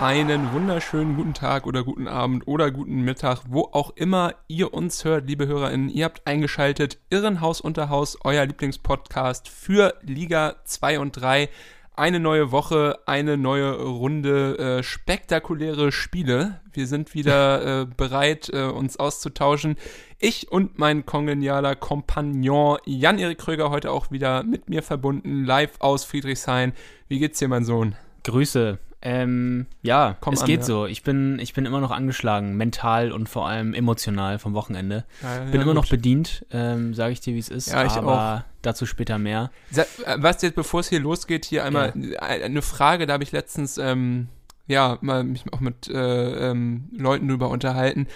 Einen wunderschönen guten Tag oder guten Abend oder guten Mittag, wo auch immer ihr uns hört, liebe HörerInnen. Ihr habt eingeschaltet Irrenhaus unter Haus, euer Lieblingspodcast für Liga 2 und 3. Eine neue Woche, eine neue Runde, äh, spektakuläre Spiele. Wir sind wieder äh, bereit, äh, uns auszutauschen. Ich und mein kongenialer Kompagnon Jan-Erik Kröger heute auch wieder mit mir verbunden, live aus Friedrichshain. Wie geht's dir, mein Sohn? Grüße. Ähm, ja, Komm es an, geht ja. so. Ich bin, ich bin immer noch angeschlagen, mental und vor allem emotional vom Wochenende. Ja, bin ja, immer noch gut. bedient, ähm, sage ich dir, wie es ist. Ja, ich aber dazu später mehr. Äh, Was jetzt, bevor es hier losgeht, hier einmal eine Frage, da habe ich letztens, ähm, ja, mal mich auch mit äh, ähm, Leuten drüber unterhalten.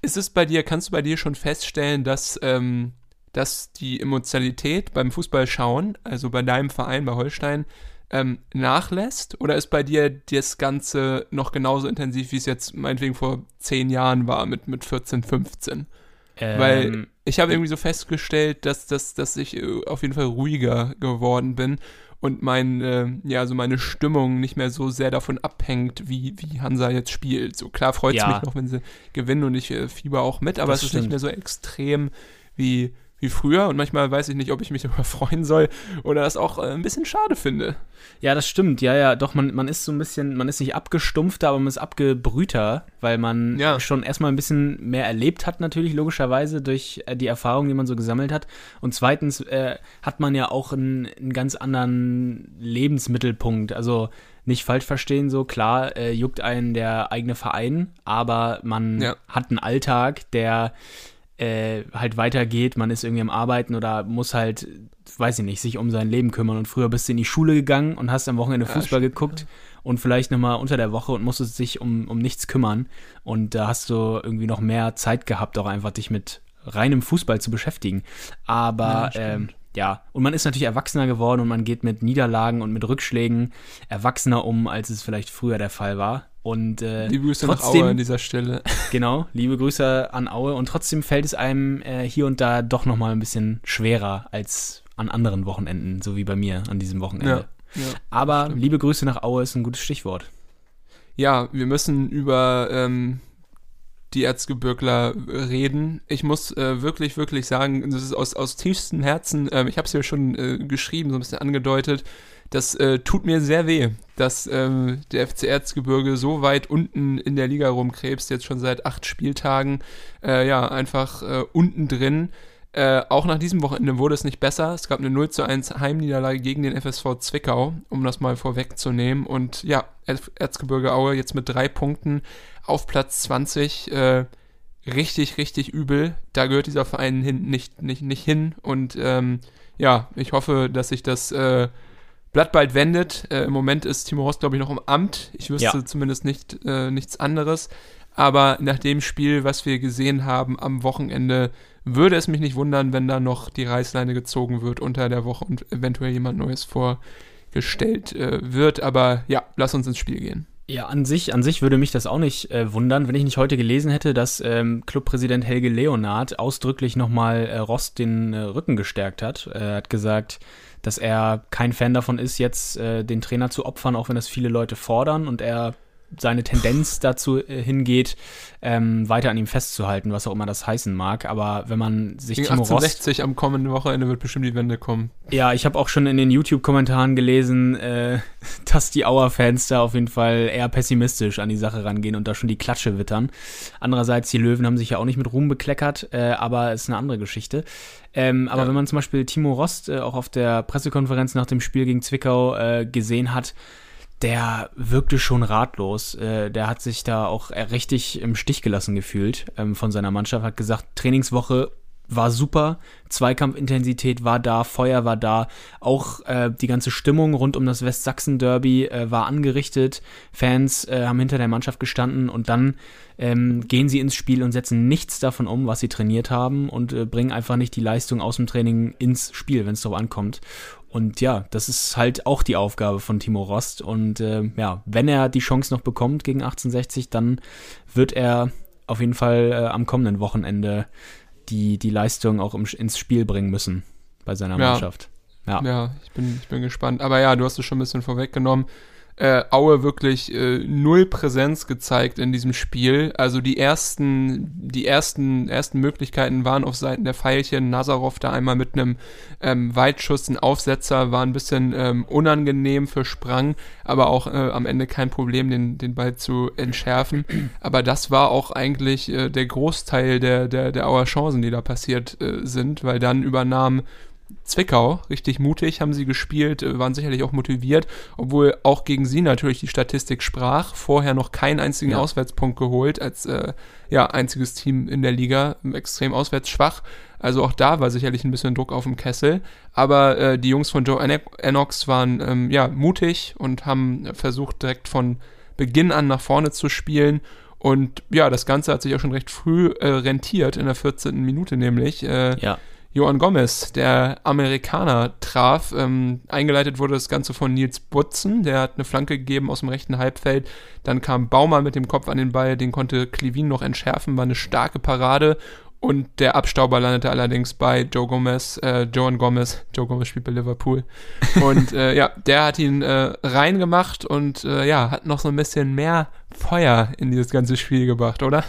Ist es bei dir, kannst du bei dir schon feststellen, dass, ähm, dass die Emotionalität beim Fußball schauen, also bei deinem Verein, bei Holstein, ähm, nachlässt? Oder ist bei dir das Ganze noch genauso intensiv, wie es jetzt meinetwegen vor zehn Jahren war, mit, mit 14, 15? Weil Ähm, ich habe irgendwie so festgestellt, dass, dass, dass ich äh, auf jeden Fall ruhiger geworden bin und mein, äh, ja, so meine Stimmung nicht mehr so sehr davon abhängt, wie, wie Hansa jetzt spielt. So klar freut es Ja. mich noch, wenn sie gewinnen und ich äh, fieber auch mit, aber es ist stimmt. nicht mehr so extrem wie, wie früher und manchmal weiß ich nicht, ob ich mich darüber freuen soll oder das auch äh, ein bisschen schade finde. ja, das stimmt. Ja, ja, doch, man, man ist so ein bisschen, man ist nicht abgestumpfter, aber man ist abgebrühter, weil man Ja. schon erstmal ein bisschen mehr erlebt hat, natürlich, logischerweise, durch äh, die Erfahrungen, die man so gesammelt hat. Und zweitens äh, hat man ja auch einen, einen ganz anderen Lebensmittelpunkt. Also nicht falsch verstehen, so klar, äh, juckt einen der eigene Verein, aber man Ja. hat einen Alltag, der äh, halt weitergeht, man ist irgendwie am Arbeiten oder muss halt, weiß ich nicht, sich um sein Leben kümmern. Und früher bist du in die Schule gegangen und hast am Wochenende Ja, Fußball stimmt, geguckt und vielleicht nochmal unter der Woche und musstest dich um, um nichts kümmern. Und da hast du irgendwie noch mehr Zeit gehabt, auch einfach dich mit reinem Fußball zu beschäftigen. Aber Ja, ähm, ja, und man ist natürlich erwachsener geworden und man geht mit Niederlagen und mit Rückschlägen erwachsener um, als es vielleicht früher der Fall war. Und äh, Liebe Grüße nach trotzdem, Aue an dieser Stelle. Genau, liebe Grüße an Aue. Und trotzdem fällt es einem äh, hier und da doch nochmal ein bisschen schwerer als an anderen Wochenenden, so wie bei mir an diesem Wochenende. Ja, ja. Aber stimmt. liebe Grüße nach Aue ist ein gutes Stichwort. Ja, wir müssen über ähm, die Erzgebirgler reden. Ich muss äh, wirklich, wirklich sagen, das ist aus, aus tiefstem Herzen, ähm, ich habe es ja schon äh, geschrieben, so ein bisschen angedeutet, das äh, tut mir sehr weh, dass ähm, der FC Erzgebirge so weit unten in der Liga rumkrebst, jetzt schon seit acht Spieltagen, äh, ja, einfach äh, unten drin. Äh, auch nach diesem Wochenende wurde es nicht besser. Es gab eine 0 zu 1 Heimniederlage gegen den FSV Zwickau, um das mal vorwegzunehmen. Und ja, Erz- Erzgebirge Aue jetzt mit drei Punkten auf Platz 20. Äh, richtig, richtig übel. Da gehört dieser Verein hin, nicht, nicht, nicht hin. Und ähm, ja, ich hoffe, dass sich das äh, Blatt bald wendet. Äh, Im Moment ist Timo Horst, glaube ich, noch im Amt. Ich wüsste Ja. zumindest nicht, äh, nichts anderes. Aber nach dem Spiel, was wir gesehen haben am Wochenende, würde es mich nicht wundern, wenn da noch die Reißleine gezogen wird unter der Woche und eventuell jemand Neues vorgestellt äh, wird. Aber ja, lass uns ins Spiel gehen. Ja, an sich, an sich würde mich das auch nicht äh, wundern, wenn ich nicht heute gelesen hätte, dass ähm, Clubpräsident Helge Leonard ausdrücklich nochmal äh, Rost den äh, Rücken gestärkt hat. Er hat gesagt, dass er kein Fan davon ist, jetzt äh, den Trainer zu opfern, auch wenn das viele Leute fordern und er seine Tendenz dazu äh, hingeht, ähm, weiter an ihm festzuhalten, was auch immer das heißen mag. Aber wenn man sich Gegen Timo Rost 1860 am kommenden Wochenende wird bestimmt die Wende kommen. ja, ich habe auch schon in den YouTube-Kommentaren gelesen, äh, dass die Auer-Fans da auf jeden Fall eher pessimistisch an die Sache rangehen und da schon die Klatsche wittern. Andererseits, die Löwen haben sich ja auch nicht mit Ruhm bekleckert, äh, aber ist eine andere Geschichte. Ähm, aber Ja. wenn man zum Beispiel Timo Rost äh, auch auf der Pressekonferenz nach dem Spiel gegen Zwickau äh, gesehen hat, der wirkte schon ratlos. Äh, der hat sich da auch richtig im Stich gelassen gefühlt ähm, von seiner Mannschaft, hat gesagt, Trainingswoche war super. Zweikampfintensität war da, Feuer war da. Auch äh, die ganze Stimmung rund um das Westsachsen-Derby äh, war angerichtet. Fans haben hinter der Mannschaft gestanden und dann ähm, gehen sie ins Spiel und setzen nichts davon um, was sie trainiert haben und bringen einfach nicht die Leistung aus dem Training ins Spiel, wenn es darauf ankommt. Und ja, das ist halt auch die Aufgabe von Timo Rost. Und äh, ja, wenn er die Chance noch bekommt gegen 1860, dann wird er auf jeden Fall äh, am kommenden Wochenende die, die Leistung auch im, ins Spiel bringen müssen bei seiner Ja. Mannschaft. Ja. Ja, ich bin, ich bin gespannt. Aber ja, du hast es schon ein bisschen vorweggenommen. Äh, Aue wirklich äh, null Präsenz gezeigt in diesem Spiel. Also die ersten, die ersten, ersten Möglichkeiten waren auf Seiten der Pfeilchen. Nazarov da einmal mit einem ähm, Weitschuss, ein Aufsetzer, war ein bisschen ähm, unangenehm für Sprang, aber auch äh, am Ende kein Problem, den, den Ball zu entschärfen. Aber das war auch eigentlich äh, der Großteil der, der, der Auer Chancen, die da passiert äh, sind, weil dann übernahm Zwickau, richtig mutig haben sie gespielt, äh, waren sicherlich auch motiviert, obwohl auch gegen sie natürlich die Statistik sprach. Vorher noch keinen einzigen Ja. Auswärtspunkt geholt, als äh, ja, einziges Team in der Liga, extrem auswärts schwach. Also auch da war sicherlich ein bisschen Druck auf dem Kessel. Aber äh, die Jungs von Joe Eno- Enox waren ähm, ja, mutig und haben versucht, direkt von Beginn an nach vorne zu spielen. Und ja, das Ganze hat sich auch schon recht früh äh, rentiert, in der 14. Minute nämlich. Äh, ja. Johan Gomez, der Amerikaner, traf. Ähm, eingeleitet wurde das Ganze von Nils Butzen, der hat eine Flanke gegeben aus dem rechten Halbfeld. Dann kam Baumann mit dem Kopf an den Ball, den konnte Klivin noch entschärfen, war eine starke Parade. Und der Abstauber landete allerdings bei Joe Gomez, äh, Joan Gomez. Joe Gomez spielt bei Liverpool. Und äh, ja, der hat ihn äh, reingemacht und äh, ja, hat noch so ein bisschen mehr Feuer in dieses ganze Spiel gebracht, oder?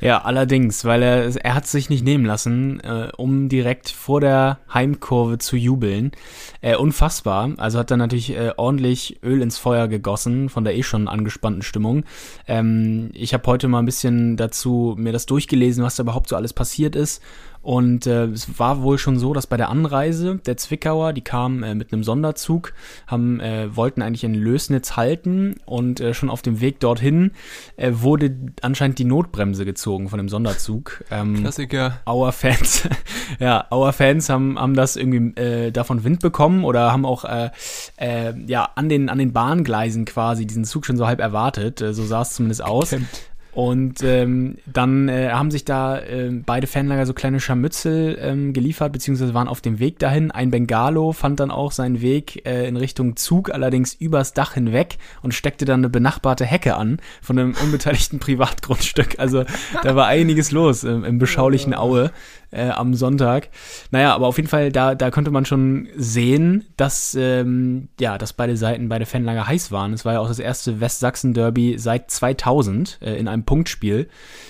Ja, allerdings, weil er, er hat sich nicht nehmen lassen, äh, um direkt vor der Heimkurve zu jubeln. Äh, unfassbar. Also hat er natürlich äh, ordentlich Öl ins Feuer gegossen von der eh schon angespannten Stimmung. Ähm, ich habe heute mal ein bisschen dazu mir das durchgelesen, was da überhaupt so alles passiert ist. Und äh, es war wohl schon so, dass bei der Anreise der Zwickauer, die kamen äh, mit einem Sonderzug, haben, äh, wollten eigentlich in Lösnitz halten und äh, schon auf dem Weg dorthin äh, wurde anscheinend die Notbremse gezogen von dem Sonderzug. Ähm, Klassiker. Our Fans, ja, Our Fans haben, haben das irgendwie äh, davon Wind bekommen oder haben auch äh, äh, ja an den an den Bahngleisen quasi diesen Zug schon so halb erwartet. Äh, so sah es zumindest aus. Kennt. Und ähm, dann äh, haben sich da äh, beide Fanlager so kleine Scharmützel ähm, geliefert, beziehungsweise waren auf dem Weg dahin. Ein Bengalo fand dann auch seinen Weg äh, in Richtung Zug, allerdings übers Dach hinweg und steckte dann eine benachbarte Hecke an von einem unbeteiligten Privatgrundstück. Also da war einiges los im, im beschaulichen Aue äh, am Sonntag. Naja, aber auf jeden Fall, da, da konnte man schon sehen, dass, ähm, ja, dass beide Seiten, beide Fanlager heiß waren. Es war ja auch das erste Westsachsen-Derby seit 2000 äh, in einem Punktspiel.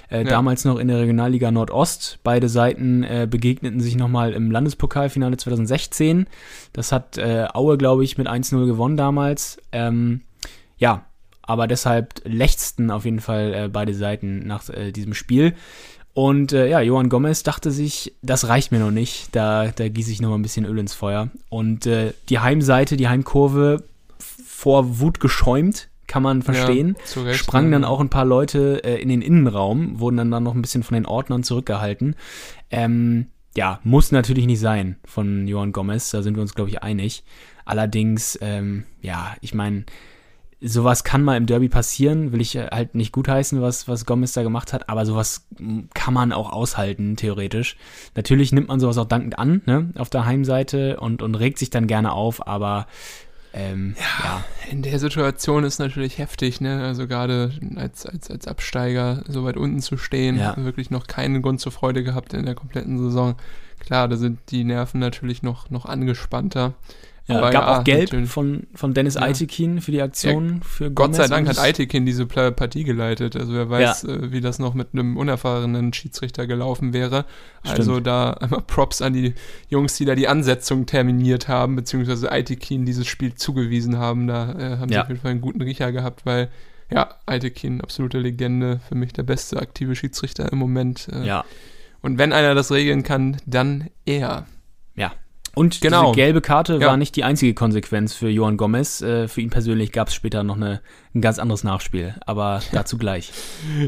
Äh, Ja. Damals noch in der Regionalliga Nordost. Beide Seiten äh, begegneten sich nochmal im Landespokalfinale 2016. Das hat äh, Aue, glaube ich, mit 1-0 gewonnen damals. Ähm, ja, aber deshalb lechzten auf jeden Fall äh, beide Seiten nach äh, diesem Spiel. Und äh, ja, Johann Gomez dachte sich, das reicht mir noch nicht, da, da gieße ich noch mal ein bisschen Öl ins Feuer. Und äh, die Heimseite, die Heimkurve vor Wut geschäumt, kann man verstehen. Ja, Recht, Sprangen ja. dann auch ein paar Leute äh, in den Innenraum, wurden dann, dann noch ein bisschen von den Ordnern zurückgehalten. Ähm, ja, muss natürlich nicht sein von Johann Gomez, da sind wir uns, glaube ich, einig. Allerdings, ähm, ja, ich meine, sowas kann mal im Derby passieren, will ich äh, halt nicht gutheißen, was, was Gomez da gemacht hat, aber sowas mm, kann man auch aushalten, theoretisch. Natürlich nimmt man sowas auch dankend an, ne, auf der Heimseite und, und regt sich dann gerne auf, aber ähm, ja. In der Situation ist natürlich heftig, ne? Also gerade als, als, als Absteiger so weit unten zu stehen, Ja. wirklich noch keinen Grund zur Freude gehabt in der kompletten Saison. Klar, da sind die Nerven natürlich noch, noch angespannter. Ja, Aber gab ja, auch Gelb natürlich. von, von Dennis Ja. Für die Aktion für Gott sei Dank hat Eitekin diese Partie geleitet. Also wer weiß, äh, wie das noch mit einem unerfahrenen Schiedsrichter gelaufen wäre. Also Stimmt. da einmal Props an die Jungs, die da die Ansetzung terminiert haben, beziehungsweise Eitekin dieses Spiel zugewiesen haben. Da äh, haben sie auf jeden Fall einen guten Riecher gehabt, weil ja, Eitekin, absolute Legende, für mich der beste aktive Schiedsrichter im Moment. Äh, Ja, Und wenn einer das regeln kann, dann er. Und Genau. diese gelbe Karte Ja. war nicht die einzige Konsequenz für Johann Gomez. Äh, für ihn persönlich gab es später noch eine ein ganz anderes Nachspiel, aber dazu gleich.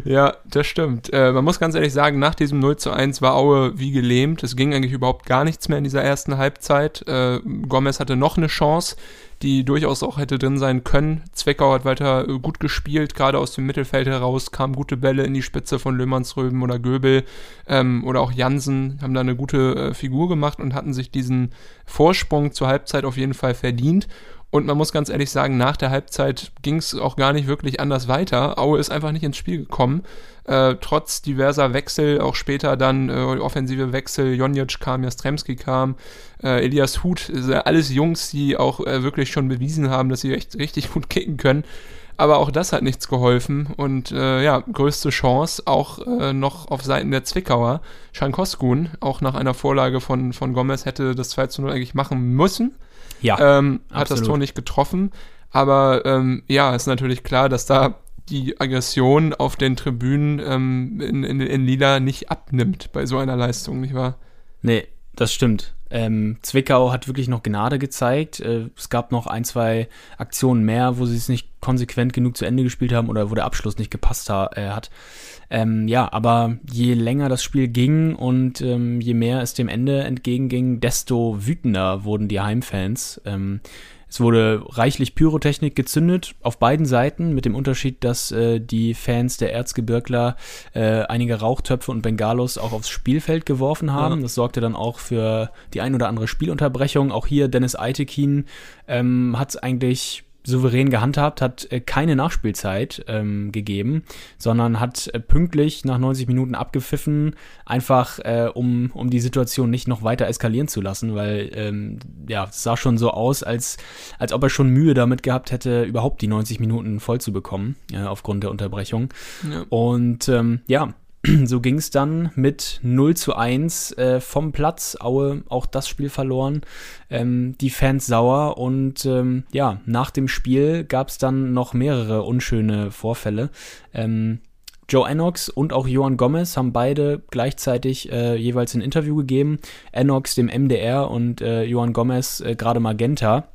Ja, das stimmt. Äh, man muss ganz ehrlich sagen, nach diesem 0 zu 1 war Aue wie gelähmt. Es ging eigentlich überhaupt gar nichts mehr in dieser ersten Halbzeit. Äh, Gomez hatte noch eine Chance, die durchaus auch hätte drin sein können. Zweckau hat weiter äh, gut gespielt, gerade aus dem Mittelfeld heraus kamen gute Bälle in die Spitze von Löhmannsröben oder Göbel ähm, oder auch Jansen, haben da eine gute äh, Figur gemacht und hatten sich diesen Vorsprung zur Halbzeit auf jeden Fall verdient. Und man muss ganz ehrlich sagen, nach der Halbzeit ging es auch gar nicht wirklich anders weiter. Aue ist einfach nicht ins Spiel gekommen. Äh, trotz diverser Wechsel, auch später dann äh, offensive Wechsel, Jonjic kam, Jastremski kam, äh, Elias Huth, alles Jungs, die auch äh, wirklich schon bewiesen haben, dass sie echt richtig gut kicken können. Aber auch das hat nichts geholfen und äh, ja, größte Chance auch äh, noch auf Seiten der Zwickauer. Schankoskun, auch nach einer Vorlage von, von Gomez, hätte das 2 zu 0 eigentlich machen müssen. Ja, ähm, hat das Tor nicht getroffen. Aber ähm, ja, ist natürlich klar, dass da die Aggression auf den Tribünen ähm, in, in, in Lila nicht abnimmt bei so einer Leistung, nicht wahr? Nee, das stimmt. Ähm, Zwickau hat wirklich noch Gnade gezeigt. Äh, es gab noch ein, zwei Aktionen mehr, wo sie es nicht konsequent genug zu Ende gespielt haben oder wo der Abschluss nicht gepasst ha äh, hat. Ähm, ja, aber je länger das Spiel ging und ähm, je mehr es dem Ende entgegenging, desto wütender wurden die Heimfans. Es wurde reichlich Pyrotechnik gezündet auf beiden Seiten, mit dem Unterschied, dass äh, die Fans der Erzgebirgler äh, einige Rauchtöpfe und Bengalos auch aufs Spielfeld geworfen haben. Ja. Das sorgte dann auch für die ein oder andere Spielunterbrechung. Auch hier Dennis Eitekin ähm, hat es eigentlich souverän gehandhabt, hat äh, keine Nachspielzeit ähm, gegeben, sondern hat äh, pünktlich nach 90 Minuten abgepfiffen, einfach äh, um, um die Situation nicht noch weiter eskalieren zu lassen, weil ähm, ja, es sah schon so aus, als, als ob er schon Mühe damit gehabt hätte, überhaupt die 90 Minuten voll zu bekommen, äh, aufgrund der Unterbrechung. Ja. Und ähm, ja, so ging es dann mit 0 zu 1 äh, vom Platz. Aue auch das Spiel verloren. Ähm, die Fans sauer und ähm, ja, nach dem Spiel gab es dann noch mehrere unschöne Vorfälle. Ähm, Joe Enox und auch Johan Gomez haben beide gleichzeitig äh, jeweils ein Interview gegeben. Enox dem MDR und äh, Johan Gomez äh, gerade Magenta.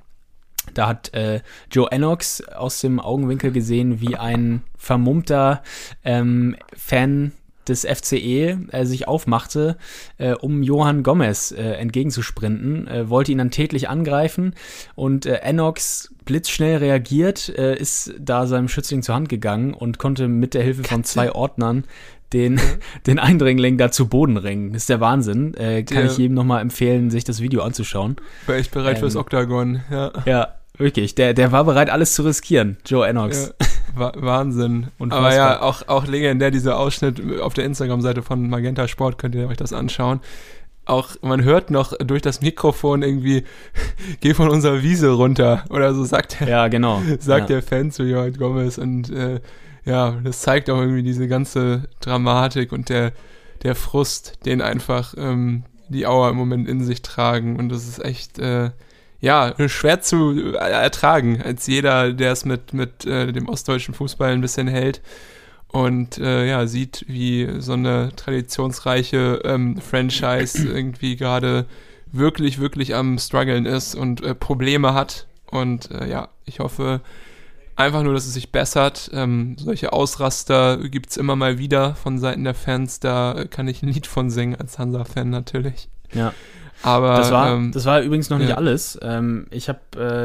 Da hat äh, Joe Enox aus dem Augenwinkel gesehen, wie ein vermummter ähm, Fan des FCE äh, sich aufmachte, äh, um Johann Gomez äh, entgegenzusprinten, äh, wollte ihn dann tätlich angreifen und äh, Enox blitzschnell reagiert, äh, ist da seinem Schützling zur Hand gegangen und konnte mit der Hilfe Katze. von zwei Ordnern den, den Eindringling da zu Boden ringen. Das ist der Wahnsinn. Kann der, ich jedem nochmal empfehlen, sich das Video anzuschauen. War ich bereit ähm, fürs Oktagon, ja. Ja, wirklich. Der, der war bereit, alles zu riskieren, Joe Enox. Ja. Wahnsinn. Unfassbar. Aber ja, auch, auch legendär dieser Ausschnitt auf der Instagram-Seite von Magenta Sport, könnt ihr euch das anschauen. Auch man hört noch durch das Mikrofon irgendwie, geh von unserer Wiese runter oder so sagt der, ja, genau. sagt ja. der Fan zu Johann Gomez und äh, ja, das zeigt auch irgendwie diese ganze Dramatik und der, der Frust, den einfach ähm, die Auer im Moment in sich tragen und das ist echt äh, ja, schwer zu ertragen, als jeder, der es mit, mit äh, dem ostdeutschen Fußball ein bisschen hält und äh, ja, sieht, wie so eine traditionsreiche ähm, Franchise irgendwie gerade wirklich, wirklich am struggeln ist und äh, Probleme hat. Und äh, ja, ich hoffe einfach nur, dass es sich bessert. Ähm, solche Ausraster gibt es immer mal wieder von Seiten der Fans. Da kann ich ein Lied von singen als Hansa-Fan natürlich. Ja. Aber das war, ähm, das war übrigens noch nicht ja. alles. Ähm, ich habe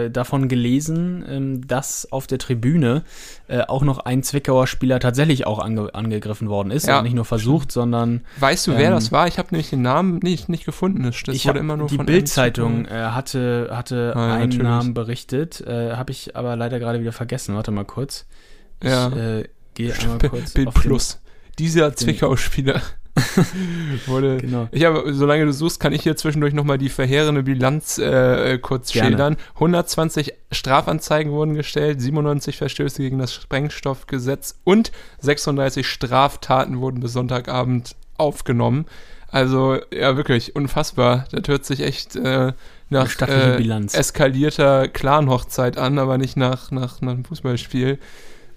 äh, davon gelesen, ähm, dass auf der Tribüne äh, auch noch ein Zwickauer Spieler tatsächlich auch ange angegriffen worden ist. Ja. Und nicht nur versucht, sondern. Weißt du, wer ähm, das war? Ich habe nämlich den Namen nicht, nicht gefunden. Das ich wurde immer nur die Bildzeitung äh, hatte, hatte ja, einen natürlich. Namen berichtet. Äh, habe ich aber leider gerade wieder vergessen. Warte mal kurz. Ich, ja. Äh, gehe einmal kurz. Bild Plus. Dieser Zwickau-Spieler. Wurde, genau. Ich habe, solange du suchst, kann ich hier zwischendurch nochmal die verheerende Bilanz äh, kurz Gerne. schildern. 120 Strafanzeigen wurden gestellt, 97 Verstöße gegen das Sprengstoffgesetz und 36 Straftaten wurden bis Sonntagabend aufgenommen. Also, ja, wirklich unfassbar. Das hört sich echt äh, nach äh, eskalierter Clan-Hochzeit an, aber nicht nach, nach, nach einem Fußballspiel.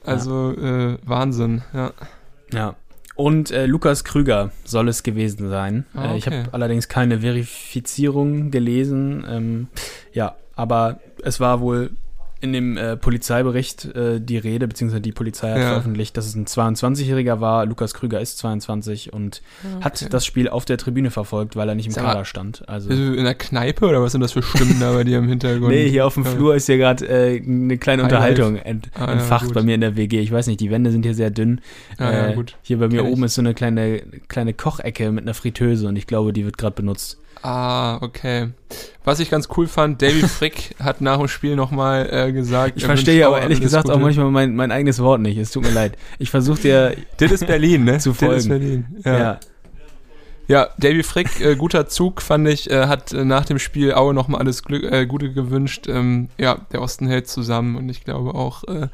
Also, ja. äh, Wahnsinn, ja. Ja, und äh, Lukas Krüger soll es gewesen sein. Ah, okay. ich habe allerdings keine Verifizierung gelesen. Ähm, ja, aber es war wohl in dem äh, Polizeibericht äh, die Rede, beziehungsweise die Polizei hat Ja. veröffentlicht, dass es ein 22-Jähriger war. Lukas Krüger ist 22 und okay. hat das Spiel auf der Tribüne verfolgt, weil er nicht im Sag Kader stand. Also in der Kneipe oder was sind das für Stimmen da bei dir im Hintergrund? Nee, hier auf dem Ja. Flur ist hier gerade äh, eine kleine Unterhaltung ent, Ah, ja, entfacht gut. bei mir in der WG. Ich weiß nicht, die Wände sind hier sehr dünn. Ah, ja, Äh, gut. Hier bei mir Kenn ich. oben ist so eine kleine, kleine Kochecke mit einer Fritteuse und ich glaube, die wird gerade benutzt. Ah, okay. Was ich ganz cool fand, David Frick hat nach dem Spiel nochmal äh, gesagt. Ich er verstehe wünscht aber ehrlich gesagt auch Gute. manchmal mein, mein eigenes Wort nicht. Es tut mir leid. Ich versuche dir, Das ist Berlin, ne? Zu Das folgen. ist Berlin. Ja. ja. ja. David Frick, äh, guter Zug, fand ich, äh, hat äh, nach dem Spiel Aue nochmal alles Glück, äh, Gute gewünscht. Ähm, ja, der Osten hält zusammen und ich glaube auch, äh,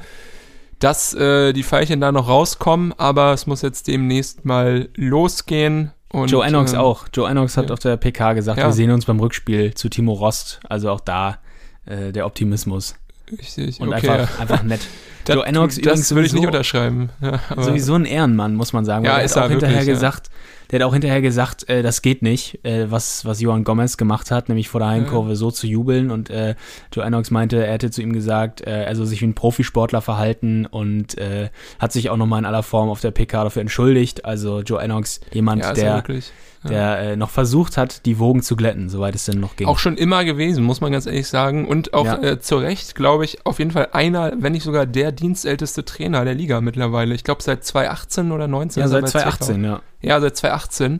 dass die Pfeilchen da noch rauskommen, aber es muss jetzt demnächst mal losgehen. Und, Joe Ennox ähm, auch. Joe Ennox hat ja. auf der PK gesagt, Ja. wir sehen uns beim Rückspiel zu Timo Rost. Also auch da äh, der Optimismus. Richtig, Und okay. einfach, einfach nett. Das, Joe Ennox das übrigens würde ich nicht unterschreiben. Ja, sowieso ein Ehrenmann, muss man sagen. Ja, ist er auch hinterher wirklich, ja. gesagt, der hat auch hinterher gesagt, äh, das geht nicht, äh, was, was Johann Gomez gemacht hat, nämlich vor der Heimkurve so zu jubeln. Und äh, Joe Ennox meinte, er hätte zu ihm gesagt, äh, er soll sich wie ein Profisportler verhalten und äh, hat sich auch nochmal in aller Form auf der PK dafür entschuldigt. Also Joe Ennox, jemand, ja, er der, wirklich. Der äh, noch versucht hat, die Wogen zu glätten, soweit es denn noch ging. Auch schon immer gewesen, muss man ganz ehrlich sagen. Und auch Ja. äh, zu Recht, glaube ich, auf jeden Fall einer, wenn nicht sogar der dienstälteste Trainer der Liga mittlerweile. Ich glaube seit 2018 oder 19. ja, seit bei 2018, Zwickau. ja. Ja, seit 2018.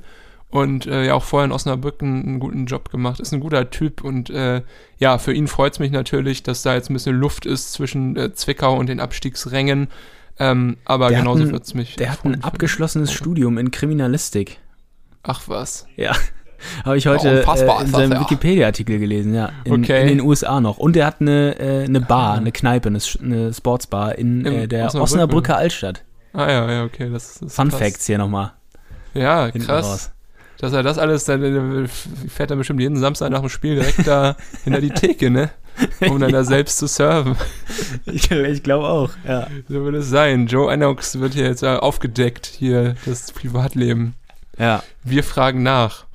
Und äh, ja, auch vorher in Osnabrück einen, einen guten Job gemacht. Ist ein guter Typ und äh, ja, für ihn freut es mich natürlich, dass da jetzt ein bisschen Luft ist zwischen äh, Zwickau und den Abstiegsrängen. Ähm, aber Der genauso wird es mich. Der hat ein abgeschlossenes Studium in Kriminalistik. Ach was. Ja. Habe ich heute äh, in das, seinem ja. Wikipedia-Artikel gelesen, ja. In, Okay. in den USA noch. Und er hat eine, äh, eine Bar, eine Kneipe, eine, eine Sportsbar in äh, der Osnabrück, Osnabrücker Altstadt. Ah ja, ja, okay. Das ist Fun krass. Facts hier nochmal. Ja, hinten krass. raus. Dass er das alles, dann äh, fährt er bestimmt jeden Samstag nach dem Spiel direkt da hinter die Theke, ne? Um dann da selbst zu serven. Ich, ich glaube auch, ja. So wird es sein. Joe Enox wird hier jetzt äh, aufgedeckt, hier das Privatleben. Ja, Wir fragen nach.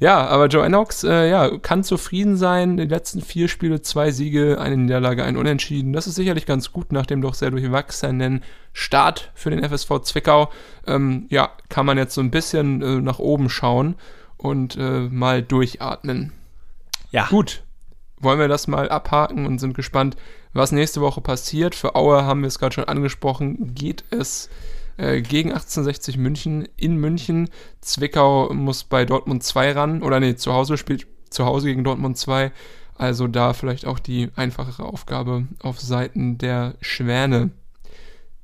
Ja, aber Joe Enox äh, ja, kann zufrieden sein. Die letzten vier Spiele, zwei Siege, eine Niederlage, ein Unentschieden. Das ist sicherlich ganz gut nach dem doch sehr durchwachsenen Start für den FSV Zwickau. Ähm, ja, kann man jetzt so ein bisschen äh, nach oben schauen und äh, mal durchatmen. ja. Gut, wollen wir das mal abhaken und sind gespannt, was nächste Woche passiert. Für Aue haben wir es gerade schon angesprochen, geht es äh, gegen 1860 München in München. Zwickau muss bei Dortmund 2 ran, oder nee, zu Hause spielt zu Hause gegen Dortmund 2. Also da vielleicht auch die einfachere Aufgabe auf Seiten der Schwäne.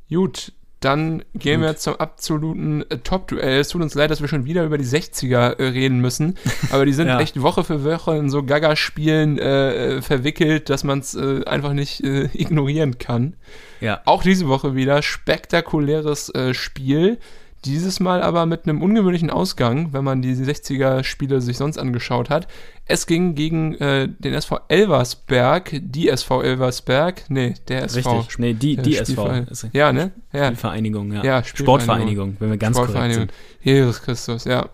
Gut, dann gehen wir zum absoluten äh, Top-Duell. Es tut uns leid, dass wir schon wieder über die 60er äh, reden müssen, aber die sind Ja. echt Woche für Woche in so Gaga-Spielen äh, äh, verwickelt, dass man es äh, einfach nicht äh, ignorieren kann. Ja. Auch diese Woche wieder spektakuläres Spiel. Dieses Mal aber mit einem ungewöhnlichen Ausgang, wenn man die 60er-Spiele sich sonst angeschaut hat. Es ging gegen äh, den SV Elversberg, die SV Elversberg, nee, der SV. Richtig. Nee, die, die SV. Die Ja, ne? Ja, Vereinigung, ja. Ja, Sportvereinigung, wenn wir ganz korrekt sind. Jesus Christus, ja.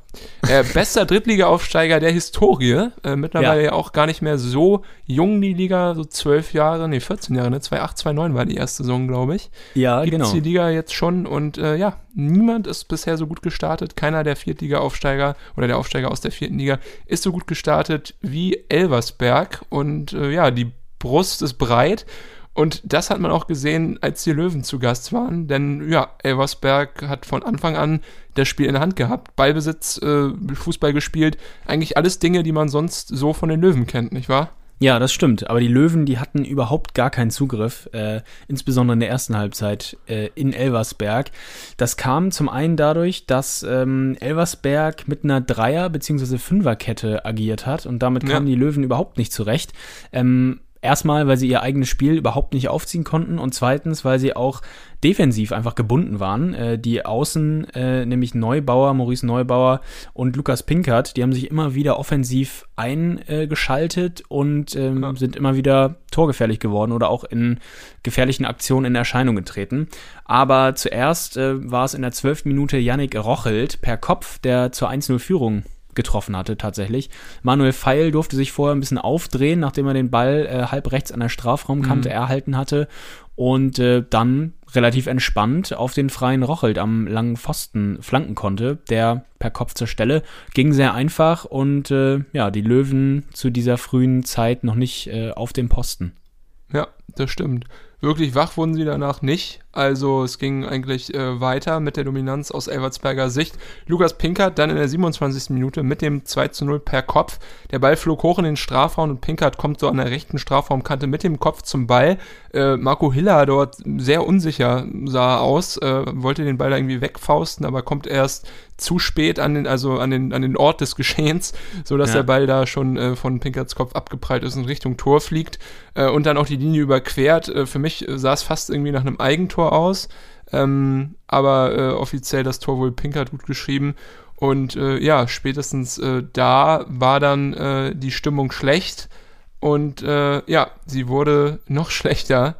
Äh, bester Drittliga-Aufsteiger der Historie. Äh, mittlerweile ja. Ja. auch gar nicht mehr so jung, die Liga, so zwölf Jahre, nee, 14 Jahre, ne? 2008, 2009 war die erste Saison, glaube ich. Ja, Gibt's genau. die Liga jetzt schon und äh, ja, niemand ist bisher so gut gestartet. Keiner der Viertliga-Aufsteiger oder der Aufsteiger aus der vierten Liga ist so gut gestartet wie Elversberg und äh, ja, die Brust ist breit. Und das hat man auch gesehen, als die Löwen zu Gast waren. Denn ja, Elversberg hat von Anfang an das Spiel in der Hand gehabt. Ballbesitz, äh, Fußball gespielt. Eigentlich alles Dinge, die man sonst so von den Löwen kennt, nicht wahr? Ja, das stimmt. Aber die Löwen, die hatten überhaupt gar keinen Zugriff, äh, insbesondere in der ersten Halbzeit äh, in Elversberg. Das kam zum einen dadurch, dass ähm, Elversberg mit einer Dreier- bzw. Fünferkette agiert hat und damit kamen Ja. die Löwen überhaupt nicht zurecht. Ähm, Erstmal, weil sie ihr eigenes Spiel überhaupt nicht aufziehen konnten und zweitens, weil sie auch defensiv einfach gebunden waren. Äh, die Außen, äh, nämlich Neubauer, Maurice Neubauer und Lukas Pinkert, die haben sich immer wieder offensiv eingeschaltet und ähm, Ja. sind immer wieder torgefährlich geworden oder auch in gefährlichen Aktionen in Erscheinung getreten. Aber zuerst äh, war es in der 12. Minute Yannick Rochelt per Kopf, der zur 1-0-Führung getroffen hatte tatsächlich. Manuel Feil durfte sich vorher ein bisschen aufdrehen, nachdem er den Ball äh, halb rechts an der Strafraumkante mhm. erhalten hatte und äh, dann relativ entspannt auf den freien Rochelt am langen Pfosten flanken konnte, der per Kopf zur Stelle ging sehr einfach und äh, ja, die Löwen zu dieser frühen Zeit noch nicht äh, auf dem Posten. Ja, das stimmt. Wirklich wach wurden sie danach nicht. Also es ging eigentlich äh, weiter mit der Dominanz aus Elversberger Sicht. Lukas Pinkert dann in der 27. Minute mit dem 2 zu 0 per Kopf. Der Ball flog hoch in den Strafraum und Pinkert kommt so an der rechten Strafraumkante mit dem Kopf zum Ball. Äh, Marco Hiller dort sehr unsicher sah aus, äh, wollte den Ball da irgendwie wegfausten, aber kommt erst zu spät an den, also an den, an den Ort des Geschehens, sodass ja. der Ball da schon äh, von Pinkerts Kopf abgeprallt ist und Richtung Tor fliegt äh, und dann auch die Linie überquert. Äh, für mich sah es fast irgendwie nach einem Eigentor aus, ähm, aber äh, offiziell das Tor wohl Pinkert gut geschrieben. Und äh, ja, spätestens äh, da war dann die Stimmung schlecht. Und ja, sie wurde noch schlechter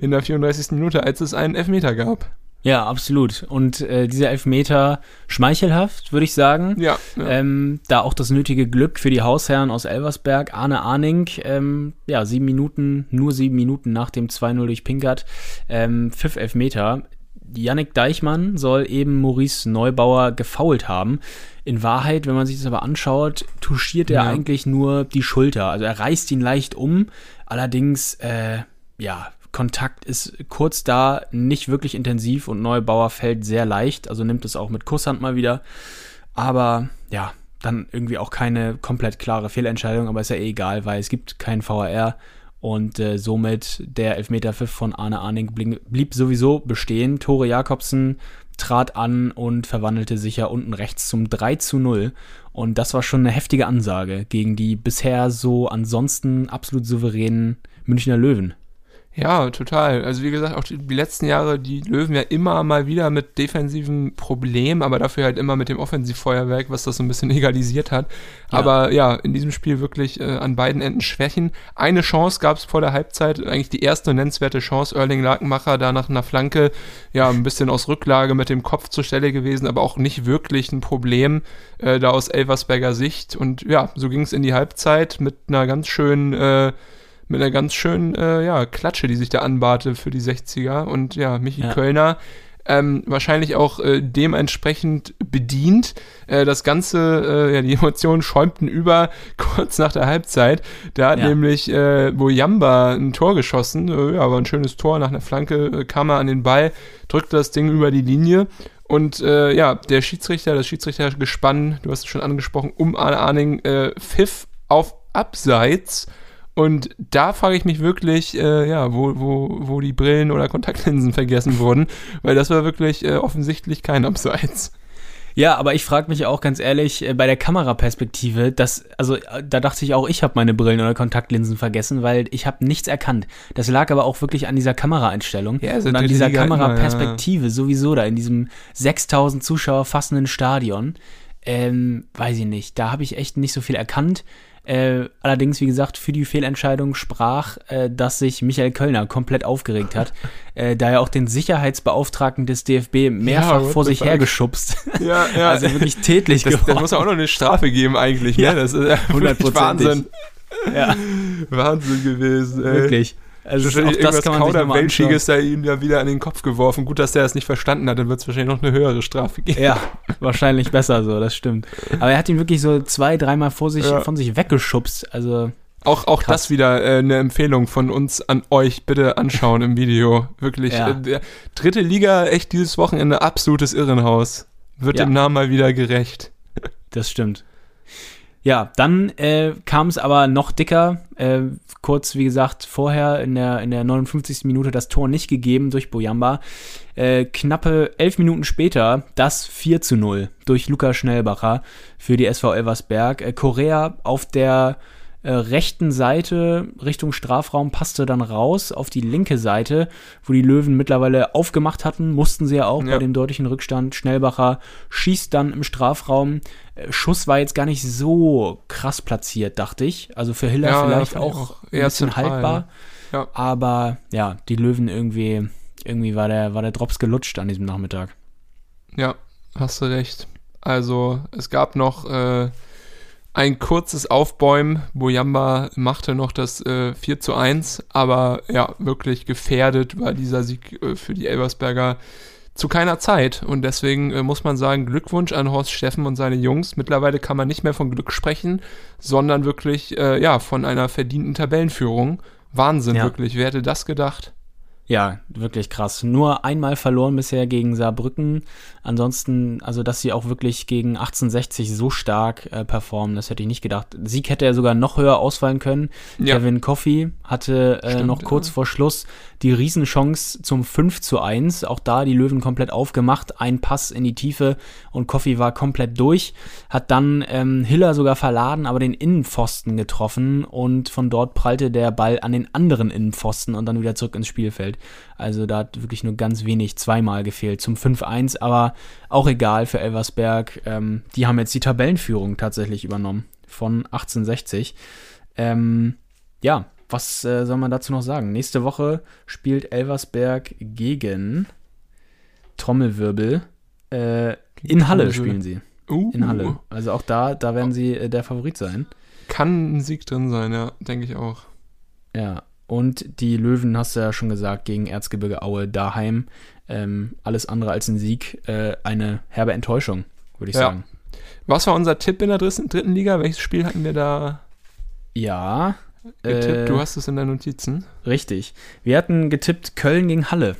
in der 34. Minute, als es einen Elfmeter gab. Ja, absolut. Und äh, dieser Elfmeter schmeichelhaft, würde ich sagen. Ja. ja. Ähm, da auch das nötige Glück für die Hausherren aus Elversberg. Arne Arning, ähm, ja, sieben Minuten, nur sieben Minuten nach dem 2-0 durch Pinkert, ähm, pfiff Elfmeter. Yannick Deichmann soll eben Maurice Neubauer gefault haben. In Wahrheit, wenn man sich das aber anschaut, touchiert er ja. eigentlich nur die Schulter. Also er reißt ihn leicht um. Allerdings, äh, ja, Kontakt ist kurz da, nicht wirklich intensiv und Neubauer fällt sehr leicht, also nimmt es auch mit Kusshand mal wieder. Aber ja, dann irgendwie auch keine komplett klare Fehlentscheidung, aber ist ja eh egal, weil es gibt keinen VAR und äh, somit der Elfmeterpfiff von Arne Arning blieb, sowieso bestehen. Tore Jakobsen trat an und verwandelte sich ja unten rechts zum 3 zu 0. Und das war schon eine heftige Ansage gegen die bisher so ansonsten absolut souveränen Münchner Löwen. Ja, total. Also wie gesagt, auch die, die, letzten Jahre, die Löwen ja immer mal wieder mit defensiven Problemen, aber dafür halt immer mit dem Offensivfeuerwerk, was das so ein bisschen egalisiert hat. Ja. Aber ja, in diesem Spiel wirklich äh, an beiden Enden Schwächen. Eine Chance gab es vor der Halbzeit, eigentlich die erste nennenswerte Chance. Erling Lakenmacher da nach einer Flanke, ja, ein bisschen aus Rücklage mit dem Kopf zur Stelle gewesen, aber auch nicht wirklich ein Problem äh, da aus Elversberger Sicht. Und ja, so ging es in die Halbzeit mit einer ganz schönen äh, mit einer ganz schönen äh, ja, Klatsche, die sich da anbarte für die 60er. Und ja, Michi ja. Kölner ähm, wahrscheinlich auch äh, dementsprechend bedient. Äh, das Ganze, äh, ja, die Emotionen schäumten über kurz nach der Halbzeit. Da hat ja. nämlich äh, Boyamba ein Tor geschossen. Äh, ja, war ein schönes Tor nach einer Flanke, äh, kam er an den Ball, drückte das Ding über die Linie. Und äh, ja, der Schiedsrichter, das Schiedsrichtergespann, du hast es schon angesprochen, um Arne Arning, pfiff auf Abseits und da frage ich mich wirklich, äh, ja, wo, wo, wo die Brillen oder Kontaktlinsen vergessen wurden, weil das war wirklich äh, offensichtlich kein Abseits. Ja, aber ich frage mich auch ganz ehrlich äh, bei der Kameraperspektive, dass also äh, da dachte ich auch, ich habe meine Brillen oder Kontaktlinsen vergessen, weil ich habe nichts erkannt. Das lag aber auch wirklich an dieser Kameraeinstellung ja, also und an dieser Kameraperspektive ja. sowieso da in diesem 6000 Zuschauer fassenden Stadion. Ähm, weiß ich nicht, da habe ich echt nicht so viel erkannt. Äh, allerdings, wie gesagt, für die Fehlentscheidung sprach, äh, dass sich Michael Kölner komplett aufgeregt hat, äh, da er auch den Sicherheitsbeauftragten des DFB mehrfach ja, vor sich hergeschubst. Ja, ja. also wirklich tätlich das, geworden. Das muss ja auch noch eine Strafe geben eigentlich, ne? Ja, das ist ja Wahnsinn. Ja. Wahnsinn gewesen, ey. Wirklich. Also auch das kann man Kauderwelschiges da ihm ja wieder an den Kopf geworfen. Gut, dass der es nicht verstanden hat, dann wird es wahrscheinlich noch eine höhere Strafe geben. Ja, wahrscheinlich besser so, das stimmt. Aber er hat ihn wirklich so zwei, dreimal vor sich, ja. von sich weggeschubst. Also auch, auch das wieder äh, eine Empfehlung von uns an euch. Bitte anschauen im Video. Wirklich. Ja. Äh, dritte Liga, echt dieses Wochenende absolutes Irrenhaus. Wird ja. dem Namen mal wieder gerecht. Das stimmt. Ja, dann äh, kam es aber noch dicker. Kurz, wie gesagt, vorher in der, in der 59. Minute das Tor nicht gegeben durch Boyamba. Äh, knappe elf Minuten später das 4 zu 0 durch Lukas Schnellbacher für die SV Elversberg. Äh, Korea auf der äh, rechten Seite Richtung Strafraum passte dann raus auf die linke Seite, wo die Löwen mittlerweile aufgemacht hatten, mussten sie ja auch ja. bei dem deutlichen Rückstand. Schnellbacher schießt dann im Strafraum. Äh, Schuss war jetzt gar nicht so krass platziert, dachte ich. Also für Hiller ja, vielleicht auch, auch ein bisschen zentral, haltbar. Ja. Aber ja, die Löwen irgendwie, irgendwie war der, war der Drops gelutscht an diesem Nachmittag. Ja, hast du recht. Also es gab noch äh, ein kurzes Aufbäumen. Boyamba machte noch das äh, 4 zu 1, aber ja, wirklich gefährdet war dieser Sieg äh, für die Elversberger zu keiner Zeit. Und deswegen äh, muss man sagen, Glückwunsch an Horst Steffen und seine Jungs. Mittlerweile kann man nicht mehr von Glück sprechen, sondern wirklich äh, ja, von einer verdienten Tabellenführung. Wahnsinn, Ja. wirklich. Wer hätte das gedacht? Ja, wirklich krass. Nur einmal verloren bisher gegen Saarbrücken. Ansonsten, also dass sie auch wirklich gegen 1860 so stark äh, performen, das hätte ich nicht gedacht. Sieg hätte er sogar noch höher ausfallen können. Ja. Kevin Coffey hatte äh, Stimmt, noch kurz ja. vor Schluss die Riesenchance zum 5 zu 1. Auch da die Löwen komplett aufgemacht. Ein Pass in die Tiefe und Coffey war komplett durch. Hat dann ähm, Hiller sogar verladen, aber den Innenpfosten getroffen und von dort prallte der Ball an den anderen Innenpfosten und dann wieder zurück ins Spielfeld. Also da hat wirklich nur ganz wenig zweimal gefehlt zum 5-1, aber auch egal für Elversberg. Ähm, die haben jetzt die Tabellenführung tatsächlich übernommen von 1860. Ähm, ja, was äh, soll man dazu noch sagen? Nächste Woche spielt Elversberg gegen Trommelwirbel. Äh, in Halle spielen sie. Uh, In Halle. Also auch da, da werden sie äh, der Favorit sein. Kann ein Sieg drin sein, ja, denke ich auch. Ja. Und die Löwen, hast du ja schon gesagt, gegen Erzgebirge Aue daheim. Ähm, alles andere als ein Sieg. Äh, eine herbe Enttäuschung, würde ich Ja. sagen. Was war unser Tipp in der dritten, dritten Liga? Welches Spiel hatten wir da Ja. Getippt? äh, du hast es in deinen Notizen. Richtig. Wir hatten getippt Köln gegen Halle.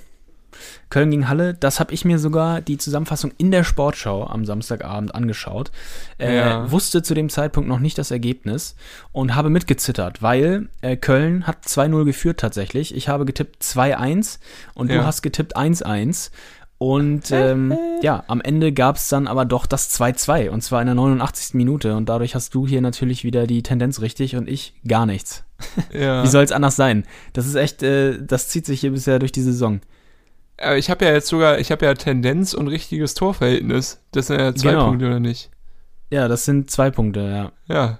Köln gegen Halle, das habe ich mir sogar die Zusammenfassung in der Sportschau am Samstagabend angeschaut. Äh, Ja. Wusste zu dem Zeitpunkt noch nicht das Ergebnis und habe mitgezittert, weil äh, Köln hat 2-0 geführt tatsächlich. Ich habe getippt 2-1 und Ja. du hast getippt 1-1. Und ähm, ja, am Ende gab es dann aber doch das 2-2 und zwar in der 89. Minute und dadurch hast du hier natürlich wieder die Tendenz richtig und ich gar nichts. Ja. Wie soll es anders sein? Das ist echt, äh, das zieht sich hier bisher durch die Saison. Aber ich habe ja jetzt sogar, ich habe ja Tendenz und richtiges Torverhältnis. Das sind ja zwei Genau. Punkte, oder nicht? Ja, das sind zwei Punkte, ja. Ja.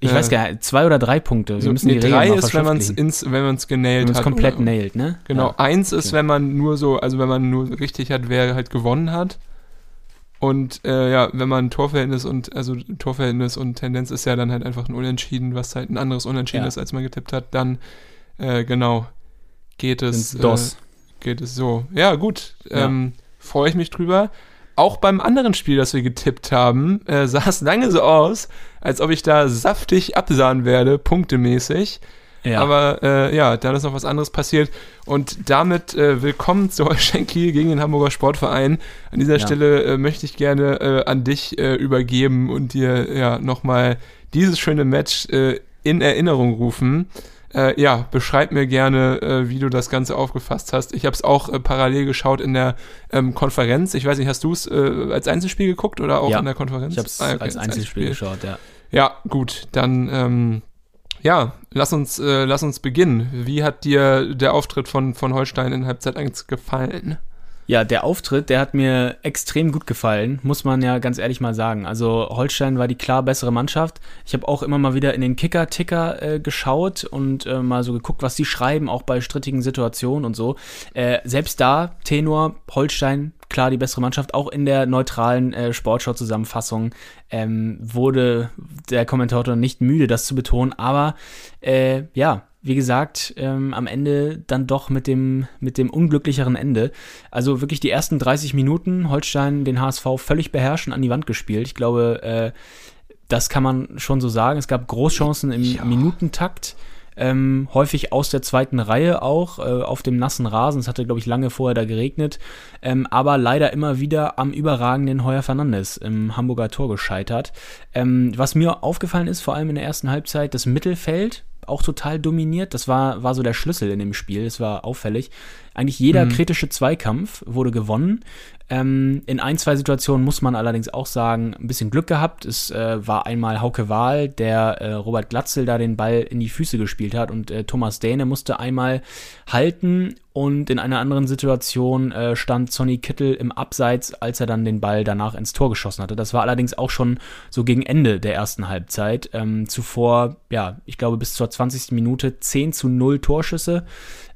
Ich Ja. weiß gar nicht, zwei oder drei Punkte. Wir müssen nee, die drei ist, wenn man es wenn man es Wenn genailt hat. komplett nailt, ne? Genau. Ja. Eins ist, okay. wenn man nur so, also wenn man nur richtig hat, wer halt gewonnen hat. Und äh, ja, wenn man Torverhältnis und also Torverhältnis und Tendenz ist ja dann halt einfach ein Unentschieden, was halt ein anderes Unentschieden Ja. ist, als man getippt hat, dann äh, genau geht es. Äh, geht es so. Ja, gut. Ähm, Freue ich mich drüber. Auch beim anderen Spiel, das wir getippt haben, äh, sah es lange so aus, als ob ich da saftig absahen werde, punktemäßig. ja. Aber äh, ja, dann ist noch was anderes passiert. Und damit äh, willkommen zu Holstein Kiel gegen den Hamburger Sportverein. An dieser Ja. Stelle äh, möchte ich gerne äh, an dich äh, übergeben und dir ja nochmal dieses schöne Match äh, in Erinnerung rufen. Äh, ja, beschreib mir gerne, äh, wie du das Ganze aufgefasst hast. Ich habe es auch äh, parallel geschaut in der ähm, Konferenz. Ich weiß nicht, hast du es äh, als Einzelspiel geguckt oder auch Ja, in der Konferenz? ich habe es Ah, okay, als Einzelspiel geschaut, ja. ja, gut, dann ähm, ja, lass uns, äh, lass uns beginnen. Wie hat dir der Auftritt von, von Holstein in Halbzeit 1 gefallen? Ja, der Auftritt, der hat mir extrem gut gefallen, muss man ja ganz ehrlich mal sagen. Also Holstein war die klar bessere Mannschaft. Ich habe auch immer mal wieder in den Kicker-Ticker äh, geschaut und äh, mal so geguckt, was die schreiben, auch bei strittigen Situationen und so. Äh, selbst da, Tenor, Holstein, klar die bessere Mannschaft. Auch in der neutralen äh, Sportschau-Zusammenfassung ähm, wurde der Kommentator nicht müde, das zu betonen. Aber äh, ja, wie gesagt, ähm, am Ende dann doch mit dem, mit dem unglücklicheren Ende. Also wirklich die ersten 30 Minuten Holstein den HSV völlig beherrschen an die Wand gespielt. Ich glaube, äh, das kann man schon so sagen. Es gab Großchancen im Ja. Minutentakt. Ähm, häufig aus der zweiten Reihe auch, äh, auf dem nassen Rasen. Es hatte, glaube ich, lange vorher da geregnet. Ähm, aber leider immer wieder am überragenden Heuer Fernandes im Hamburger Tor gescheitert. Ähm, was mir aufgefallen ist, vor allem in der ersten Halbzeit, das Mittelfeld auch total dominiert. Das war, war so der Schlüssel in dem Spiel. Es war auffällig. Eigentlich jeder Mhm. kritische Zweikampf wurde gewonnen. Ähm, in ein, zwei Situationen muss man allerdings auch sagen, ein bisschen Glück gehabt. Es äh, war einmal Hauke Wahl, der äh, Robert Glatzel da den Ball in die Füße gespielt hat und äh, Thomas Däne musste einmal halten und in einer anderen Situation äh, stand Sonny Kittel im Abseits, als er dann den Ball danach ins Tor geschossen hatte. Das war allerdings auch schon so gegen Ende der ersten Halbzeit. Ähm, zuvor, ja, ich glaube bis zur 20. Minute 10 zu 0 Torschüsse.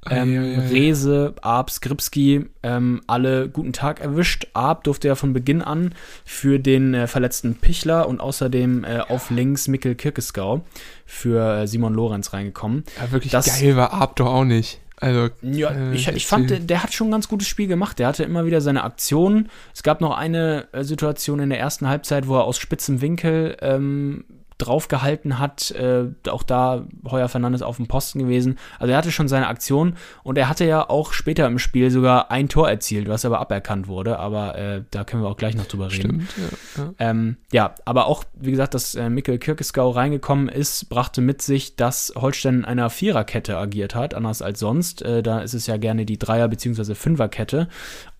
Ähm, Ei, ei, ei. Rese, Arp, Skripski, ähm, alle guten Tag erwischt. Arp durfte ja von Beginn an für den äh, verletzten Pichler und außerdem äh, auf links Mikkel Kirkesgau für äh, Simon Lorenz reingekommen. Ja, wirklich Das- geil war Ab doch auch nicht. Also, Ja, äh, ich, ich fand, der, der hat schon ein ganz gutes Spiel gemacht. Der hatte immer wieder seine Aktionen. Es gab noch eine äh, Situation in der ersten Halbzeit, wo er aus spitzem Winkel ähm, draufgehalten hat. Äh, auch da Heuer Fernandes auf dem Posten gewesen. Also er hatte schon seine Aktion und er hatte ja auch später im Spiel sogar ein Tor erzielt, was aber aberkannt wurde. Aber äh, da können wir auch gleich noch drüber reden. Stimmt, ja. ja. Ähm, ja, aber auch, wie gesagt, dass äh, Mikkel Kirkesgau reingekommen ist, brachte mit sich, dass Holstein in einer Viererkette agiert hat, anders als sonst. Äh, da ist es ja gerne die Dreier- bzw. Fünferkette.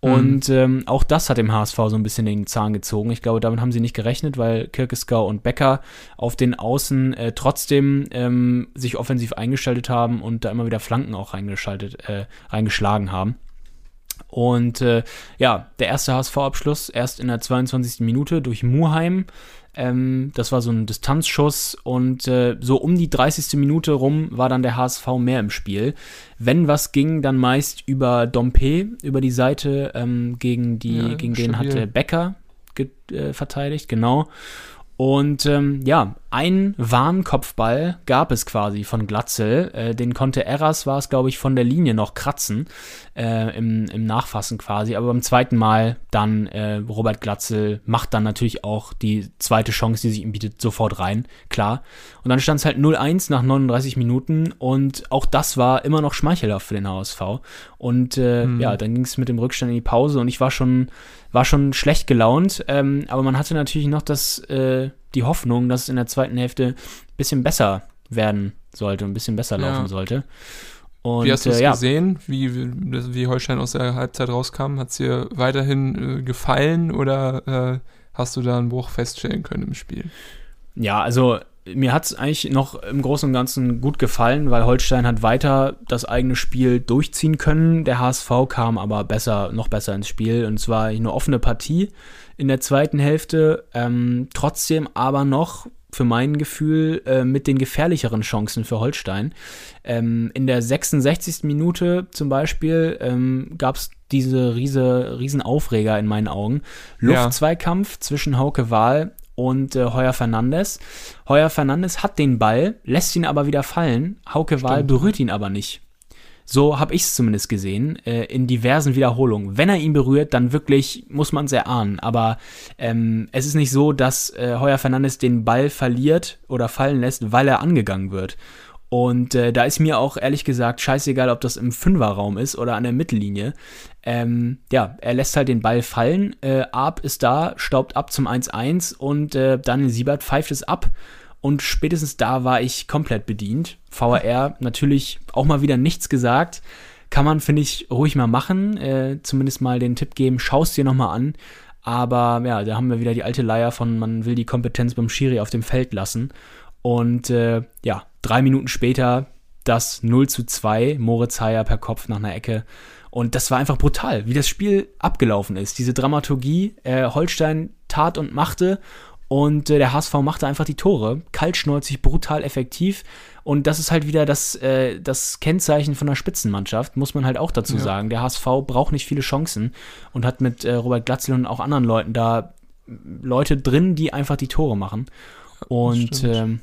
Und ähm, auch das hat dem HSV so ein bisschen den Zahn gezogen. Ich glaube, damit haben sie nicht gerechnet, weil Kirkesgau und Becker auf den Außen äh, trotzdem ähm, sich offensiv eingeschaltet haben und da immer wieder Flanken auch reingeschaltet, äh, reingeschlagen haben. Und äh, ja, der erste HSV-Abschluss erst in der 22. Minute durch Muheim. Ähm, das war so ein Distanzschuss und äh, so um die 30. Minute rum war dann der HSV mehr im Spiel. Wenn was ging, dann meist über Dompe, über die Seite ähm, gegen die, Ja, gegen den hatte Becker äh, verteidigt, genau. Und ähm, ja, ein Warnkopfball gab es quasi von Glatzel. Äh, den konnte Erras, war es glaube ich, von der Linie noch kratzen, äh, im, im Nachfassen quasi. Aber beim zweiten Mal dann äh, Robert Glatzel macht dann natürlich auch die zweite Chance, die sich ihm bietet, sofort rein, klar. Und dann stand es halt 0-1 nach 39 Minuten und auch das war immer noch schmeichelhaft für den HSV. Und äh, ja, dann ging es mit dem Rückstand in die Pause und ich war schon, war schon schlecht gelaunt, ähm, aber man hatte natürlich noch das, äh, die Hoffnung, dass es in der zweiten Hälfte ein bisschen besser werden sollte, ein bisschen besser Ja. laufen sollte. Und Wie hast du es äh, ja, gesehen, wie, wie, wie Holstein aus der Halbzeit rauskam? Hat es dir weiterhin äh, gefallen oder äh, hast du da einen Bruch feststellen können im Spiel? Ja, also mir hat es eigentlich noch im Großen und Ganzen gut gefallen, weil Holstein hat weiter das eigene Spiel durchziehen können. Der HSV kam aber besser, noch besser ins Spiel. Und zwar eine offene Partie in der zweiten Hälfte. Ähm, trotzdem aber noch für mein Gefühl äh, mit den gefährlicheren Chancen für Holstein. Ähm, in der 66. Minute zum Beispiel ähm, gab es diese riese, riesen Aufreger in meinen Augen. Ja. Luftzweikampf zwischen Hauke Wahl und äh, Heuer Fernandes. Heuer Fernandes hat den Ball, lässt ihn aber wieder fallen. Hauke Wahl berührt ihn aber nicht. So habe ich es zumindest gesehen, äh, in diversen Wiederholungen. Wenn er ihn berührt, dann wirklich muss man es erahnen. Aber ähm, es ist nicht so, dass äh, Heuer Fernandes den Ball verliert oder fallen lässt, weil er angegangen wird. Und äh, da ist mir auch ehrlich gesagt scheißegal, ob das im Fünferraum ist oder an der Mittellinie. Ähm, ja, er lässt halt den Ball fallen. Äh, Arp ist da, staubt ab zum 1-1 und äh, Daniel Siebert pfeift es ab. Und spätestens da war ich komplett bedient. VAR natürlich auch mal wieder nichts gesagt. Kann man, finde ich, ruhig mal machen. Äh, zumindest mal den Tipp geben, schaust dir nochmal an. Aber ja, da haben wir wieder die alte Leier von, man will die Kompetenz beim Schiri auf dem Feld lassen. Und äh, ja, drei Minuten später das 0 zu 2, Moritz Heyer per Kopf nach einer Ecke. Und das war einfach brutal, wie das Spiel abgelaufen ist. Diese Dramaturgie, äh, Holstein tat und machte und äh, der HSV machte einfach die Tore. Kaltschnäuzig, brutal effektiv. Und das ist halt wieder das, äh, das Kennzeichen von einer Spitzenmannschaft, muss man halt auch dazu Ja. sagen. Der HSV braucht nicht viele Chancen und hat mit äh, Robert Glatzel und auch anderen Leuten da Leute drin, die einfach die Tore machen. Und ähm,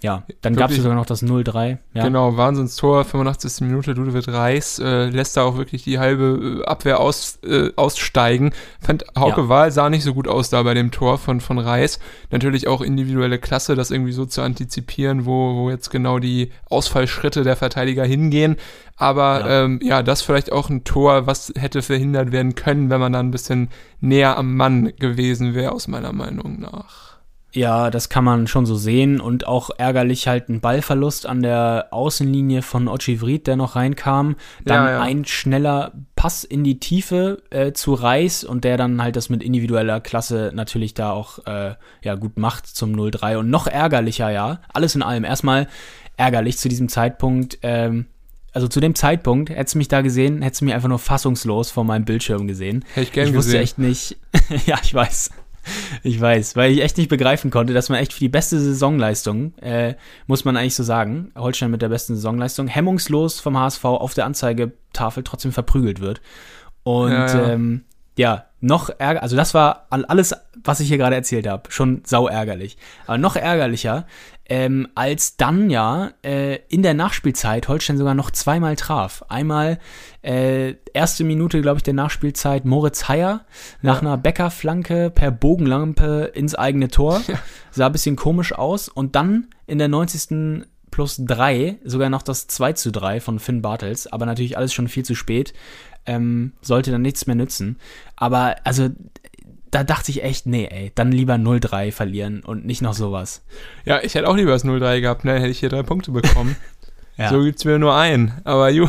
ja, dann gab es sogar noch das 0-3. Ja. Genau, Wahnsinnstor, 85. Minute, Ludovic Reis äh, lässt da auch wirklich die halbe äh, Abwehr aus, äh, aussteigen. Fand Hauke Ja. Wahl sah nicht so gut aus da bei dem Tor von, von Reis. Natürlich auch individuelle Klasse, das irgendwie so zu antizipieren, wo, wo jetzt genau die Ausfallschritte der Verteidiger hingehen. Aber Ja. ja. Ähm, ja, das vielleicht auch ein Tor, was hätte verhindert werden können, wenn man da ein bisschen näher am Mann gewesen wäre, aus meiner Meinung nach. Ja, das kann man schon so sehen und auch ärgerlich halt ein Ballverlust an der Außenlinie von Ochivrit, der noch reinkam. Dann Ja, ja. ein schneller Pass in die Tiefe äh, zu Reis und der dann halt das mit individueller Klasse natürlich da auch äh, ja gut macht zum 0-3 und noch ärgerlicher, ja. Alles in allem erstmal ärgerlich zu diesem Zeitpunkt. Ähm, also zu dem Zeitpunkt, hättest du mich da gesehen, hättest du mich einfach nur fassungslos vor meinem Bildschirm gesehen. Hätte ich gern ich wusste gesehen. echt nicht, ja, ich weiß. Ich weiß, weil ich echt nicht begreifen konnte, dass man echt für die beste Saisonleistung, äh, muss man eigentlich so sagen, Holstein mit der besten Saisonleistung, hemmungslos vom HSV auf der Anzeigetafel trotzdem verprügelt wird. Und Ja, ja. Ähm, ja, noch ärger, also das war all- alles, was ich hier gerade erzählt habe, schon sau ärgerlich. Aber noch ärgerlicher, ähm, als dann ja äh, in der Nachspielzeit Holstein sogar noch zweimal traf. Einmal äh, erste Minute, glaube ich, der Nachspielzeit Moritz Heyer nach einer Bäckerflanke per Bogenlampe ins eigene Tor. Sah ein bisschen komisch aus. Und dann in der 90. plus 3 sogar noch das 2 zu 3 von Finn Bartels, aber natürlich alles schon viel zu spät. Ähm, sollte dann nichts mehr nützen. Aber also da dachte ich echt, nee, ey, dann lieber 0-3 verlieren und nicht noch sowas. Ja, ich hätte auch lieber das 0-3 gehabt, ne? Hätte ich hier drei Punkte bekommen. Ja. So gibt's mir nur einen. Aber gut.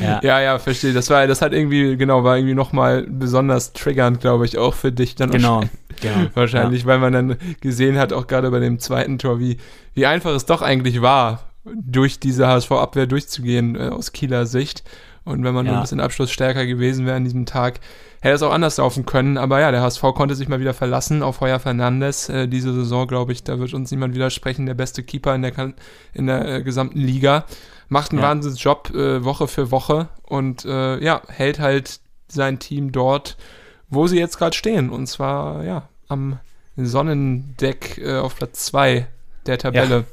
Ja. Ja, ja, verstehe. Das war, das hat irgendwie, genau, war irgendwie nochmal besonders triggernd, glaube ich, auch für dich dann Genau, genau. wahrscheinlich, weil man dann gesehen hat, auch gerade bei dem zweiten Tor, wie, wie einfach es doch eigentlich war, durch diese HSV-Abwehr durchzugehen äh, aus Kieler Sicht. Und wenn man nur Ja. ein bisschen abschlussstärker gewesen wäre an diesem Tag, hätte es auch anders laufen können. Aber ja, der HSV konnte sich mal wieder verlassen auf Heuer Fernandes. Äh, diese Saison, glaube ich, da wird uns niemand widersprechen. Der beste Keeper in der, in der äh, gesamten Liga. Macht einen Ja. Wahnsinnsjob äh, Woche für Woche und äh, ja, hält halt sein Team dort, wo sie jetzt gerade stehen. Und zwar, ja, am Sonnendeck äh, auf Platz 2 der Tabelle.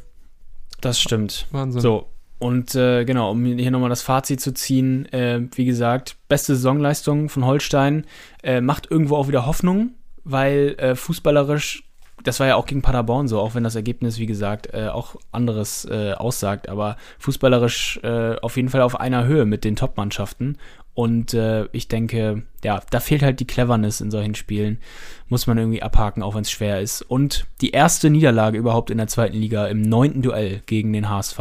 Das stimmt. Wahnsinn. So, und äh, genau, um hier nochmal das Fazit zu ziehen, äh, wie gesagt, beste Saisonleistung von Holstein, äh, macht irgendwo auch wieder Hoffnung, weil äh, fußballerisch, das war ja auch gegen Paderborn so, auch wenn das Ergebnis, wie gesagt, äh, auch anderes äh, aussagt, aber fußballerisch auf jeden Fall auf einer Höhe mit den Top-Mannschaften. Und ich denke, ja, da fehlt halt die Cleverness in solchen Spielen. Muss man irgendwie abhaken, auch wenn es schwer ist. Und die erste Niederlage überhaupt in der zweiten Liga im neunten Duell gegen den HSV.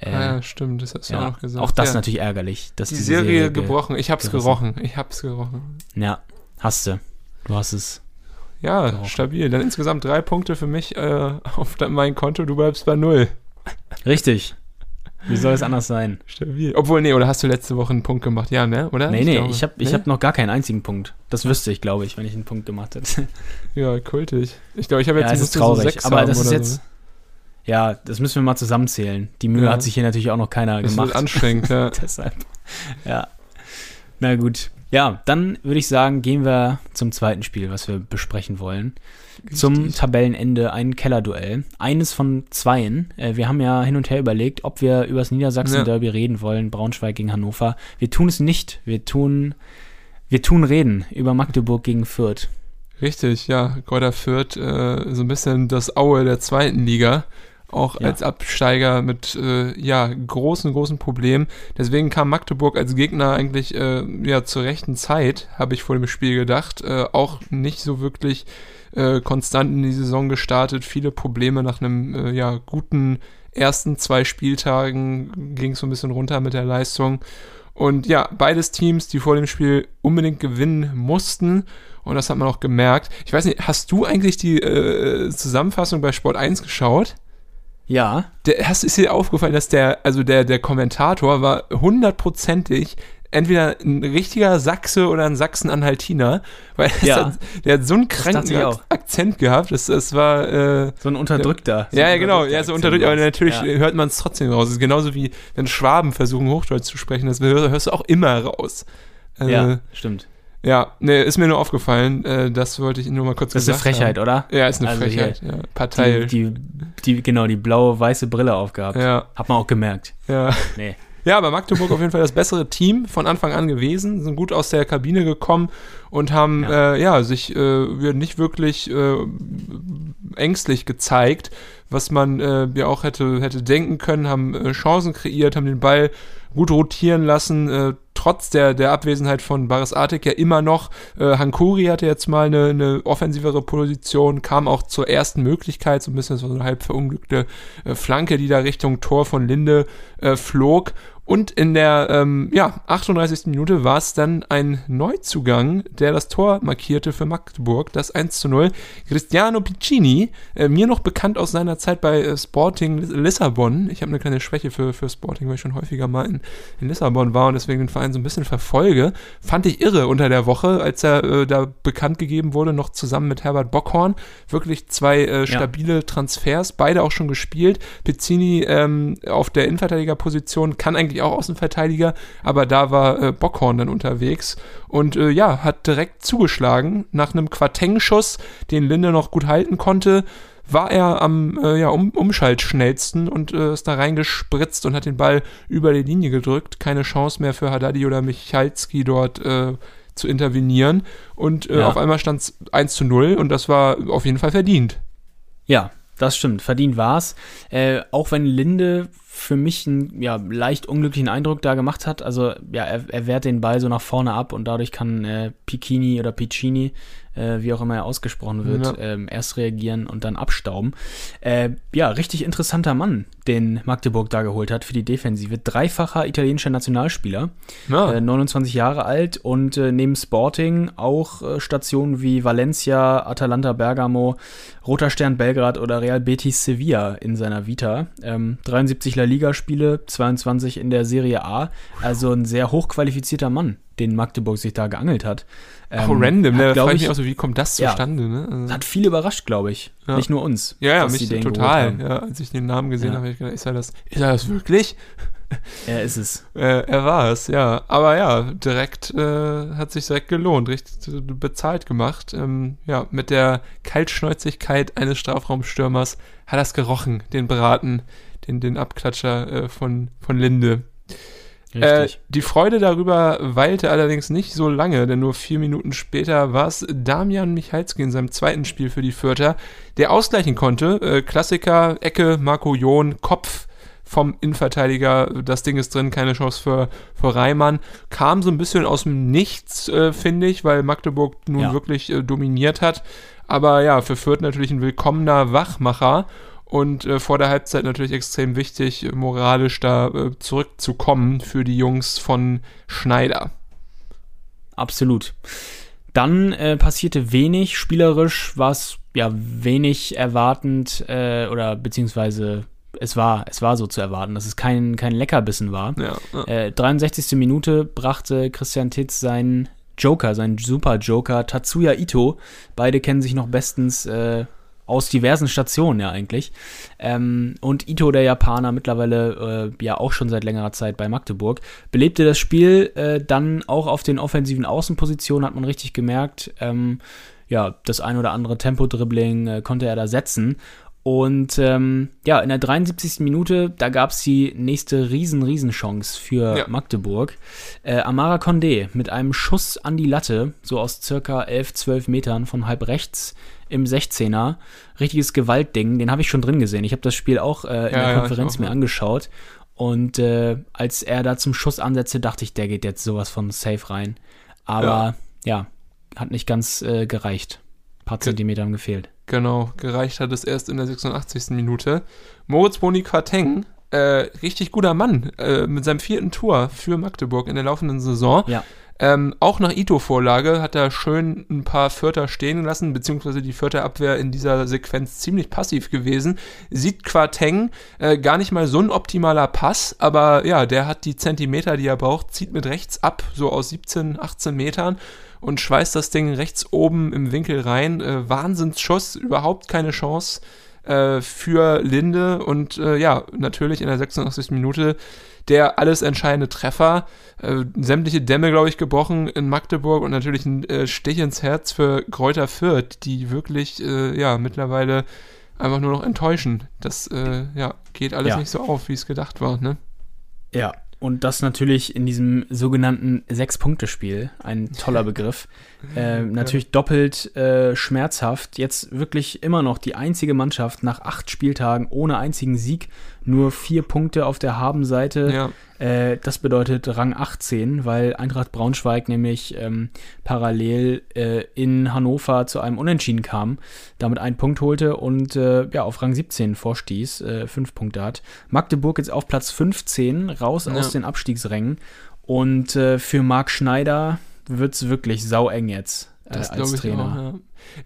Äh, Ah, ja, stimmt, das hast du ja, auch gesagt. auch das ja. natürlich ärgerlich. Dass Die Serie, ge- gebrochen. Ich hab's gerissen. gerochen. Ich hab's gerochen. Ja, hast du. Du hast es. Ja, Gerochen. stabil. Dann insgesamt drei Punkte für mich äh, auf mein Konto. Du bleibst bei null. Richtig. Wie soll es anders sein? Stabil. Obwohl, nee, oder hast du letzte Woche einen Punkt gemacht? Ja, ne? Oder? Nee, nee, glaube- ich habe ich Nee? hab noch gar keinen einzigen Punkt. Das wüsste ich, glaube ich, wenn ich einen Punkt gemacht hätte. Ja, kultig. Ich glaube, ich habe jetzt ja, es ist traurig. so sechs aber das ist jetzt. So. Ja, das müssen wir mal zusammenzählen. Die Mühe Ja. hat sich hier natürlich auch noch keiner Das gemacht. wird anstrengend, ja. Deshalb. Ja. Na gut. Ja, dann würde ich sagen, gehen wir zum zweiten Spiel, was wir besprechen wollen. Zum Richtig. Tabellenende ein Kellerduell. Eines von zweien. Äh, wir haben ja hin und her überlegt, ob wir über das Niedersachsen-Derby reden wollen, Braunschweig gegen Hannover. Wir tun es nicht. Wir tun, wir tun reden über Magdeburg gegen Fürth. Richtig, ja. Gräuter Fürth, äh, so ein bisschen das Aue der zweiten Liga. Auch Ja. als Absteiger mit äh, ja, großen, großen Problemen. Deswegen kam Magdeburg als Gegner eigentlich äh, ja, zur rechten Zeit, habe ich vor dem Spiel gedacht. Äh, auch nicht so wirklich äh, konstant in die Saison gestartet. Viele Probleme nach einem äh, ja, guten ersten zwei Spieltagen ging es so ein bisschen runter mit der Leistung. Und ja, beides Teams, die vor dem Spiel unbedingt gewinnen mussten. Und das hat man auch gemerkt. Ich weiß nicht, hast du eigentlich die äh, Zusammenfassung bei Sport 1 geschaut? Ja, Der, hast, ist dir aufgefallen, dass der, also der, der Kommentator war hundertprozentig entweder ein richtiger Sachse oder ein Sachsen-Anhaltiner, weil Ja. hat, der hat so einen kranken. Akzent gehabt, das, das war, äh, so ein unterdrückter. so ja, ein ja, genau, ja, so unterdrückt, aber natürlich. Ja. hört man es trotzdem raus. Es ist genauso wie, wenn Schwaben versuchen, Hochdeutsch zu sprechen, das hör- hörst du auch immer raus. Äh, Ja, stimmt. Ja, ne, ist mir nur aufgefallen, äh, das wollte ich nur mal kurz Das ist eine gesagt Frechheit, haben. oder? Ja, ist eine Also Frechheit, ja. Partei. Die, die, die, genau, die blaue-weiße Brille aufgehabt. ja, Hat man auch gemerkt. ja. Nee. Ja, aber Magdeburg auf jeden Fall das bessere Team von Anfang an gewesen, sind gut aus der Kabine gekommen und haben Ja. äh, ja sich äh, nicht wirklich äh, ängstlich gezeigt, was man äh, ja auch hätte hätte denken können, haben äh, Chancen kreiert, haben den Ball gut rotieren lassen, trotz der, der Abwesenheit von Baris Artik ja immer noch. Äh, Hankuri hatte jetzt mal eine, eine offensivere Position, kam auch zur ersten Möglichkeit, so ein bisschen so eine halb verunglückte äh, Flanke, die da Richtung Tor von Linde äh, flog. Und in der ähm, ja, 38. Minute war es dann ein Neuzugang, der das Tor markierte für Magdeburg, das 1 zu 0. Cristiano Piccini, äh, mir noch bekannt aus seiner Zeit bei äh, Sporting Lissabon. Ich habe eine kleine Schwäche für, für Sporting, weil ich schon häufiger mal in, in Lissabon war und deswegen den Verein so ein bisschen verfolge. Fand ich irre unter der Woche, als er äh, da bekannt gegeben wurde, noch zusammen mit Herbert Bockhorn. Wirklich zwei äh, stabile ja. Transfers, beide auch schon gespielt. Piccini ähm, auf der Innenverteidigerposition kann eigentlich auch Außenverteidiger, aber da war äh, Bockhorn dann unterwegs und äh, ja, hat direkt zugeschlagen. Nach einem Quarteng-Schuss, den Linde noch gut halten konnte, war er am äh, ja, um, Umschaltschnellsten und äh, ist da reingespritzt und hat den Ball über die Linie gedrückt. Keine Chance mehr für Haddadi oder Michalski dort äh, zu intervenieren. Und äh, ja. auf einmal stand es 1 zu 0 und das war auf jeden Fall verdient. Ja, das stimmt. Verdient war's. Äh, auch wenn Linde für mich einen ja, leicht unglücklichen Eindruck da gemacht hat. Also ja, er, er wehrt den Ball so nach vorne ab und dadurch kann äh, Piccini oder Piccini äh, wie auch immer er ausgesprochen wird, ja. ähm, erst reagieren und dann abstauben. Äh, ja, richtig interessanter Mann, den Magdeburg da geholt hat für die Defensive. Dreifacher italienischer Nationalspieler, ja. äh, 29 Jahre alt und äh, neben Sporting auch äh, Stationen wie Valencia, Atalanta Bergamo, Roter Stern Belgrad oder Real Betis Sevilla in seiner Vita. Ähm, 73 La Liga-Spiele, 22 in der Serie A. Also ein sehr hochqualifizierter Mann, den Magdeburg sich da geangelt hat. Ähm, oh, random, ne? Da frage ich mich auch so, wie kommt das zustande? Ja, ne? Also, hat viel überrascht, glaube ich. Ja. Nicht nur uns. Ja, ja, mich total. Ja, als ich den Namen gesehen habe, habe ich gedacht, ist er das, ist er das wirklich? Er ist es. Äh, er war es, ja. Aber ja, direkt äh, hat sich direkt gelohnt, richtig bezahlt gemacht. Ähm, ja, mit der Kaltschnäuzigkeit eines Strafraumstürmers hat das gerochen, den Braten, den, den Abklatscher äh, von, von Linde. Äh, die Freude darüber weilte allerdings nicht so lange, denn nur vier Minuten später war es Damian Michalski in seinem zweiten Spiel für die Fürther, der ausgleichen konnte. Äh, Klassiker, Ecke, Marco John, Kopf vom Innenverteidiger, das Ding ist drin, keine Chance für, für Reimann. Kam so ein bisschen aus dem Nichts, äh, finde ich, weil Magdeburg nun ja. wirklich äh, dominiert hat. Aber ja, für Fürth natürlich ein willkommener Wachmacher und äh, vor der Halbzeit natürlich extrem wichtig, moralisch da äh, zurückzukommen für die Jungs von Schneider. Absolut. Dann äh, passierte wenig spielerisch, war es ja wenig erwartend äh, oder beziehungsweise es war, es war so zu erwarten, dass es kein, kein Leckerbissen war. Ja, ja. 63. Äh, Minute brachte Christian Titz seinen Joker, seinen Super-Joker Tatsuya Ito. Beide kennen sich noch bestens äh, aus diversen Stationen ja eigentlich. Ähm, und Ito, der Japaner, mittlerweile äh, ja auch schon seit längerer Zeit bei Magdeburg, belebte das Spiel äh, dann auch auf den offensiven Außenpositionen, hat man richtig gemerkt. Ähm, ja, das ein oder andere Tempo-Dribbling äh, konnte er da setzen. Und ähm, ja, in der 73. Minute, da gab es die nächste riesen, riesen Chance für ja. Magdeburg. Äh, Amara Condé mit einem Schuss an die Latte, so aus circa 11, 12 Metern von halb rechts, im 16er. Richtiges Gewaltding, den habe ich schon drin gesehen. Ich habe das Spiel auch äh, in ja, der Konferenz ja, mir angeschaut. Und äh, als er da zum Schuss ansetzte, dachte ich, der geht jetzt sowas von safe rein. Aber ja, ja hat nicht ganz äh, gereicht. Ein paar Zentimeter haben gefehlt. Genau, gereicht hat es erst in der 86. Minute. Moritz Boni Quateng, äh, richtig guter Mann, äh, mit seinem vierten Tor für Magdeburg in der laufenden Saison. Ja. Ähm, auch nach Ito-Vorlage hat er schön ein paar Vierter stehen lassen, beziehungsweise die Vierter-Abwehr in dieser Sequenz ziemlich passiv gewesen. Sieht Quateng äh, gar nicht mal so ein optimaler Pass, aber ja, der hat die Zentimeter, die er braucht, zieht mit rechts ab, so aus 17, 18 Metern und schweißt das Ding rechts oben im Winkel rein. Äh, Wahnsinnsschuss, überhaupt keine Chance äh, für Linde und äh, ja, natürlich in der 86. Minute der alles entscheidende Treffer. Äh, sämtliche Dämme, glaube ich, gebrochen in Magdeburg und natürlich ein äh, Stich ins Herz für Kräuter Fürth, die wirklich, äh, ja, mittlerweile einfach nur noch enttäuschen. Das, äh, ja, geht alles ja. nicht so auf, wie es gedacht war, ne? Ja, und das natürlich in diesem sogenannten Sechs-Punkte-Spiel, ein toller Begriff. Äh, natürlich doppelt äh, schmerzhaft. Jetzt wirklich immer noch die einzige Mannschaft nach acht Spieltagen ohne einzigen Sieg nur vier Punkte auf der Habenseite. Ja. Äh, das bedeutet Rang 18, weil Eintracht Braunschweig nämlich ähm, parallel äh, in Hannover zu einem Unentschieden kam, damit einen Punkt holte und äh, ja, auf Rang 17 vorstieß, äh, fünf Punkte hat. Magdeburg jetzt auf Platz 15, raus Ja. aus den Abstiegsrängen. Und äh, für Marc Schneider wird es wirklich saueng jetzt äh, Das als glaube ich Trainer. auch, ja.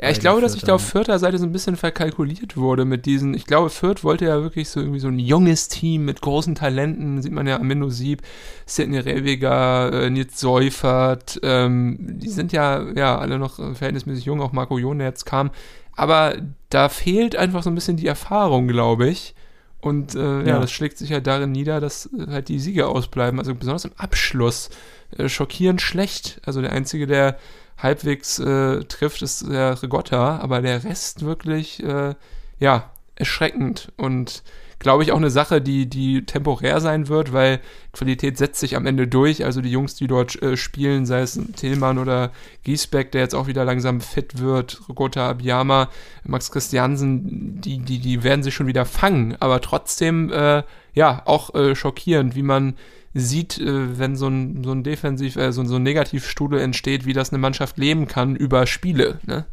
Ja, ich glaube, dass ich da auf. Fürther Seite so ein bisschen verkalkuliert wurde mit diesen, ich glaube, Fürth wollte ja wirklich so irgendwie so ein junges Team mit großen Talenten, sieht man ja Amino Sieb, Sidney Rebiger, äh, Nils Seufert, ähm, die sind ja, ja, alle noch äh, verhältnismäßig jung, auch Marco Jon, der jetzt kam, aber da fehlt einfach so ein bisschen die Erfahrung, glaube ich. Und äh, ja. Ja. das schlägt sich halt darin nieder, dass äh, halt die Siege ausbleiben. Also besonders im Abschluss äh, schockierend schlecht. Also der Einzige, der halbwegs äh, trifft, ist der Rigotta, aber der Rest wirklich, äh, ja, erschreckend und glaube ich auch eine Sache, die, die temporär sein wird, weil Qualität setzt sich am Ende durch. Also die Jungs, die dort äh, spielen, sei es Tillmann oder Giesbeck, der jetzt auch wieder langsam fit wird, Rigotta Abiyama, Max Christiansen, die, die, die werden sich schon wieder fangen, aber trotzdem, äh, ja, auch äh, schockierend, wie man sieht, äh, wenn so ein, so ein Defensiv, äh, so, so ein Negativstudio entsteht, wie das eine Mannschaft leben kann über Spiele, ne?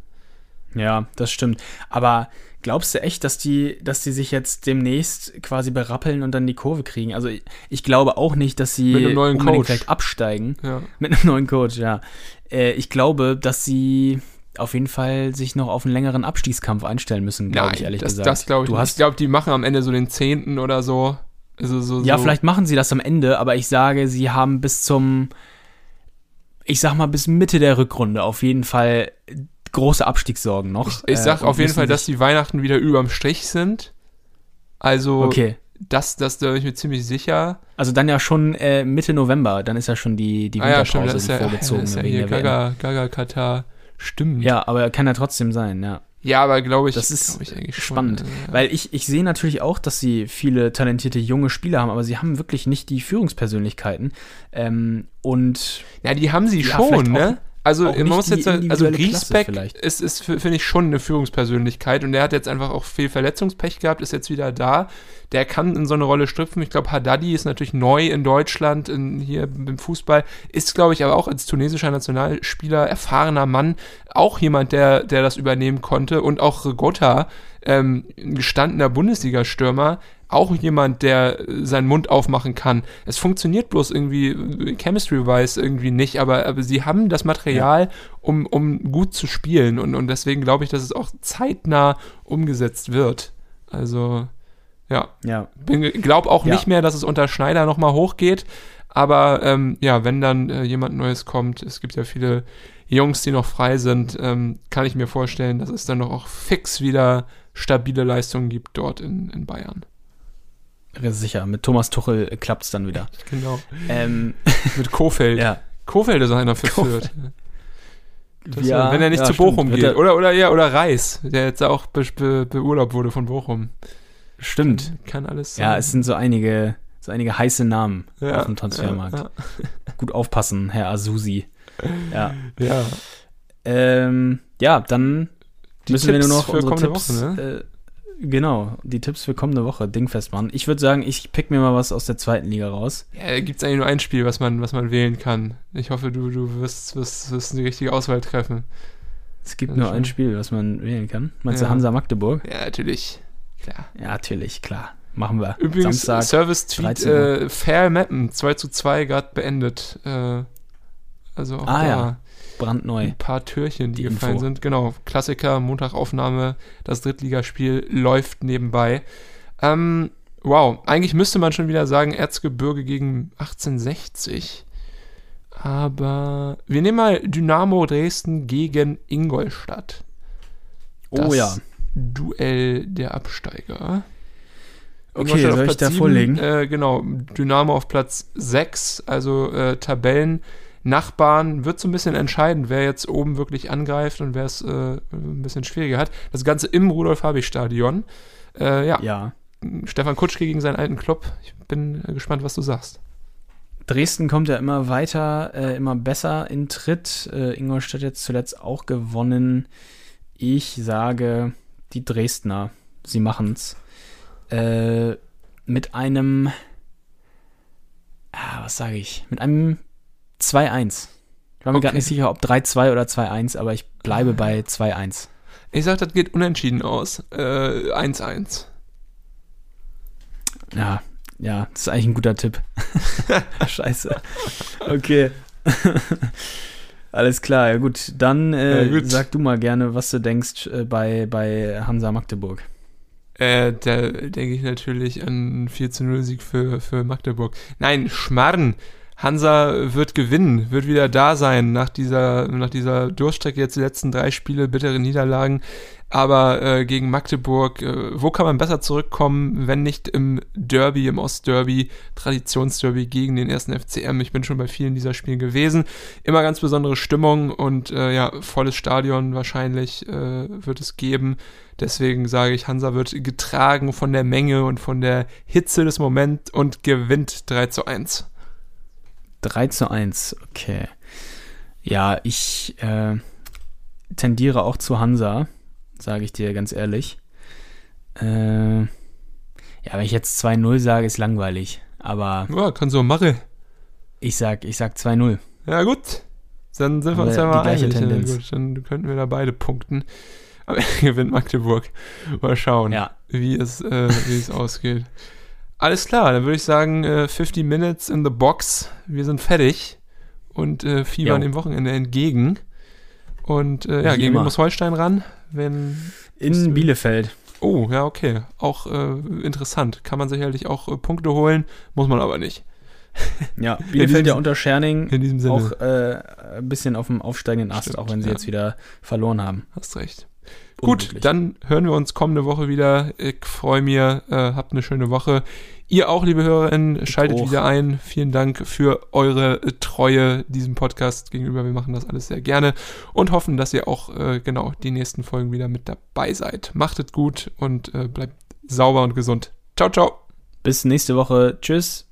Ja, das stimmt. Aber glaubst du echt, dass die, dass die sich jetzt demnächst quasi berappeln und dann die Kurve kriegen? Also ich, ich glaube auch nicht, dass sie Mit einem neuen Coach. absteigen. Ja. Mit einem neuen Coach, ja. Äh, ich glaube, dass sie auf jeden Fall sich noch auf einen längeren Abstiegskampf einstellen müssen, glaube ich ehrlich das, gesagt. das glaube ich du nicht. hast Ich glaube, die machen am Ende so den Zehnten oder so. Also so, Ja, so. vielleicht machen sie das am Ende, aber ich sage, sie haben bis zum, ich sag mal, bis Mitte der Rückrunde auf jeden Fall große Abstiegssorgen noch. Ich, ich sag Äh, auf jeden Fall, dass die Weihnachten wieder überm Strich sind. Also, Okay. das, das da bin ich mir ziemlich sicher. Also dann ja schon äh, Mitte November, dann ist ja schon die, die ah ja, Winterpause, stimmt, das ist die ja, ja, das ist ja hier WM. Gaga, Gaga Katar. Stimmt. Ja, aber kann ja trotzdem sein, ja. Ja, aber glaube ich, Das ist glaub ich spannend, Schon, äh, weil ich, ich sehe natürlich auch, dass sie viele talentierte junge Spieler haben, aber sie haben wirklich nicht die Führungspersönlichkeiten. Ähm, und Ja, die haben sie Ja, schon, ne? Also man muss jetzt, also Griesbeck ist, ist finde ich schon eine Führungspersönlichkeit und der hat jetzt einfach auch viel Verletzungspech gehabt, ist jetzt wieder da. Der kann in so eine Rolle schlüpfen. Ich glaube, Haddadi ist natürlich neu in Deutschland, in, hier im Fußball, ist, glaube ich, aber auch als tunesischer Nationalspieler, erfahrener Mann, auch jemand, der, der das übernehmen konnte und auch Rigotta, ähm, ein gestandener Bundesliga-Stürmer, auch jemand, der äh, seinen Mund aufmachen kann. Es funktioniert bloß irgendwie äh, chemistry-wise irgendwie nicht, aber, aber sie haben das Material, um, um gut zu spielen und, und deswegen glaube ich, dass es auch zeitnah umgesetzt wird. Also, ja, ja, glaube auch Ja. nicht mehr, dass es unter Schneider nochmal hochgeht, aber ähm, ja, wenn dann äh, jemand Neues kommt, es gibt ja viele Jungs, die noch frei sind, ähm, kann ich mir vorstellen, dass es dann noch auch fix wieder stabile Leistungen gibt dort in, in Bayern. Sicher. Mit Thomas Tuchel klappt es dann wieder. Genau. ähm, Mit Kofeld. ja. Kofeld ist einer für. Fürth. Ja, wenn er nicht ja, zu stimmt. Bochum Wird geht. er- Oder, oder, ja, oder Reis, der jetzt auch be, be, beurlaubt wurde von Bochum. Stimmt. Kann alles Ja, sein. es sind so einige, so einige heiße Namen Ja, auf dem Transfermarkt. Ja, Gut aufpassen, Herr Azusi. Ja. ja. Ähm, ja, dann Die müssen wir Tipps nur noch für unsere kommende Tipps. Woche, ne? äh, genau, die Tipps für kommende Woche, dingfest machen. Ich würde sagen, ich pick mir mal was aus der zweiten Liga raus. Ja, da gibt es eigentlich nur ein Spiel, was man, was man wählen kann. Ich hoffe, du, du wirst, wirst, wirst die richtige Auswahl treffen. Es gibt nur schon. ein Spiel, was man wählen kann. Meinst Ja. du Hansa Magdeburg? Ja, natürlich. Klar. Ja, natürlich, klar. Machen wir. Übrigens, Samstag. 13 Uhr. äh, Fair Mappen, 2 zu 2 gerade beendet. Äh, also auch Ah, da ja. Brandneu. ein paar Türchen, die, Die gefallen Info. sind. Genau, Klassiker, Montagaufnahme, das Drittligaspiel läuft nebenbei. Ähm, wow, eigentlich müsste man schon wieder sagen, Erzgebirge gegen 1860. Aber wir nehmen mal Dynamo Dresden gegen Ingolstadt. Oh Das ja. Duell der Absteiger. Okay, soll ich da vorlegen? Äh, genau, Dynamo auf Platz 6, also äh, Tabellen. Nachbarn wird so ein bisschen entscheidend, wer jetzt oben wirklich angreift und wer es äh, ein bisschen schwieriger hat. Das Ganze im Rudolf-Habich-Stadion. Äh, ja, Ja. Stefan Kutschke gegen seinen alten Club. Ich bin äh, gespannt, was du sagst. Dresden kommt ja immer weiter, äh, immer besser in Tritt. Äh, Ingolstadt jetzt zuletzt auch gewonnen. Ich sage, die Dresdner, sie machen's. Äh, mit einem, ah, was sage ich, mit einem 2-1. Ich war mir Okay. gerade nicht sicher, ob 3-2 oder 2-1, aber ich bleibe bei 2-1. Ich sag, das geht unentschieden aus. Äh, 1-1. Ja, ja, das ist eigentlich ein guter Tipp. Scheiße. Okay. Alles klar, ja gut. Dann äh, Ja, gut. sag du mal gerne, was du denkst äh, bei, bei Hansa Magdeburg. Äh, da denke ich natürlich an einen 4 zu 0 Sieg für, für Magdeburg. Nein, Schmarren. Hansa wird gewinnen, wird wieder da sein nach dieser, nach dieser Durchstrecke jetzt die letzten drei Spiele, bittere Niederlagen. Aber äh, gegen Magdeburg, äh, wo kann man besser zurückkommen, wenn nicht im Derby, im Ostderby, Traditionsderby gegen den ersten FCM? Ich bin schon bei vielen dieser Spiele gewesen. Immer ganz besondere Stimmung und äh, ja, volles Stadion wahrscheinlich äh, wird es geben. Deswegen sage ich, Hansa wird getragen von der Menge und von der Hitze des Moments und gewinnt 3 zu 1. 3 zu 1, okay. Ja, ich äh, tendiere auch zu Hansa, sage ich dir ganz ehrlich. Äh, ja, wenn ich jetzt 2-0 sage, ist langweilig. Aber Ja, kann so machen. ich sag, ich sag 2-0. Ja, gut. Dann sind wir uns ja mal einig. Gut, dann könnten wir da beide punkten. Aber gewinnt Magdeburg. Mal schauen, Ja. wie, es, äh, wie es ausgeht. Alles klar, dann würde ich sagen, äh, 50 Minutes in the box. Wir sind fertig und äh, fiebern dem Wochenende entgegen. Und äh, ja, Wie gegen Holstein ran? Wenn In Bielefeld. Oh, ja, okay. Auch äh, interessant. Kann man sicherlich auch äh, Punkte holen, muss man aber nicht. Ja, Bielefeld ja unter Scherning In diesem Sinne, auch äh, ein bisschen auf dem aufsteigenden Ast, Stimmt, auch wenn sie ja. jetzt wieder verloren haben. hast recht. Gut, dann hören wir uns kommende Woche wieder. Ich freue mich, äh, habt eine schöne Woche. Ihr auch, liebe HörerInnen, schaltet auch. wieder ein. Vielen Dank für eure äh, Treue diesem Podcast gegenüber. Wir machen das alles sehr gerne und hoffen, dass ihr auch äh, genau die nächsten Folgen wieder mit dabei seid. Macht es gut und äh, bleibt sauber und gesund. Ciao, ciao. Bis nächste Woche. Tschüss.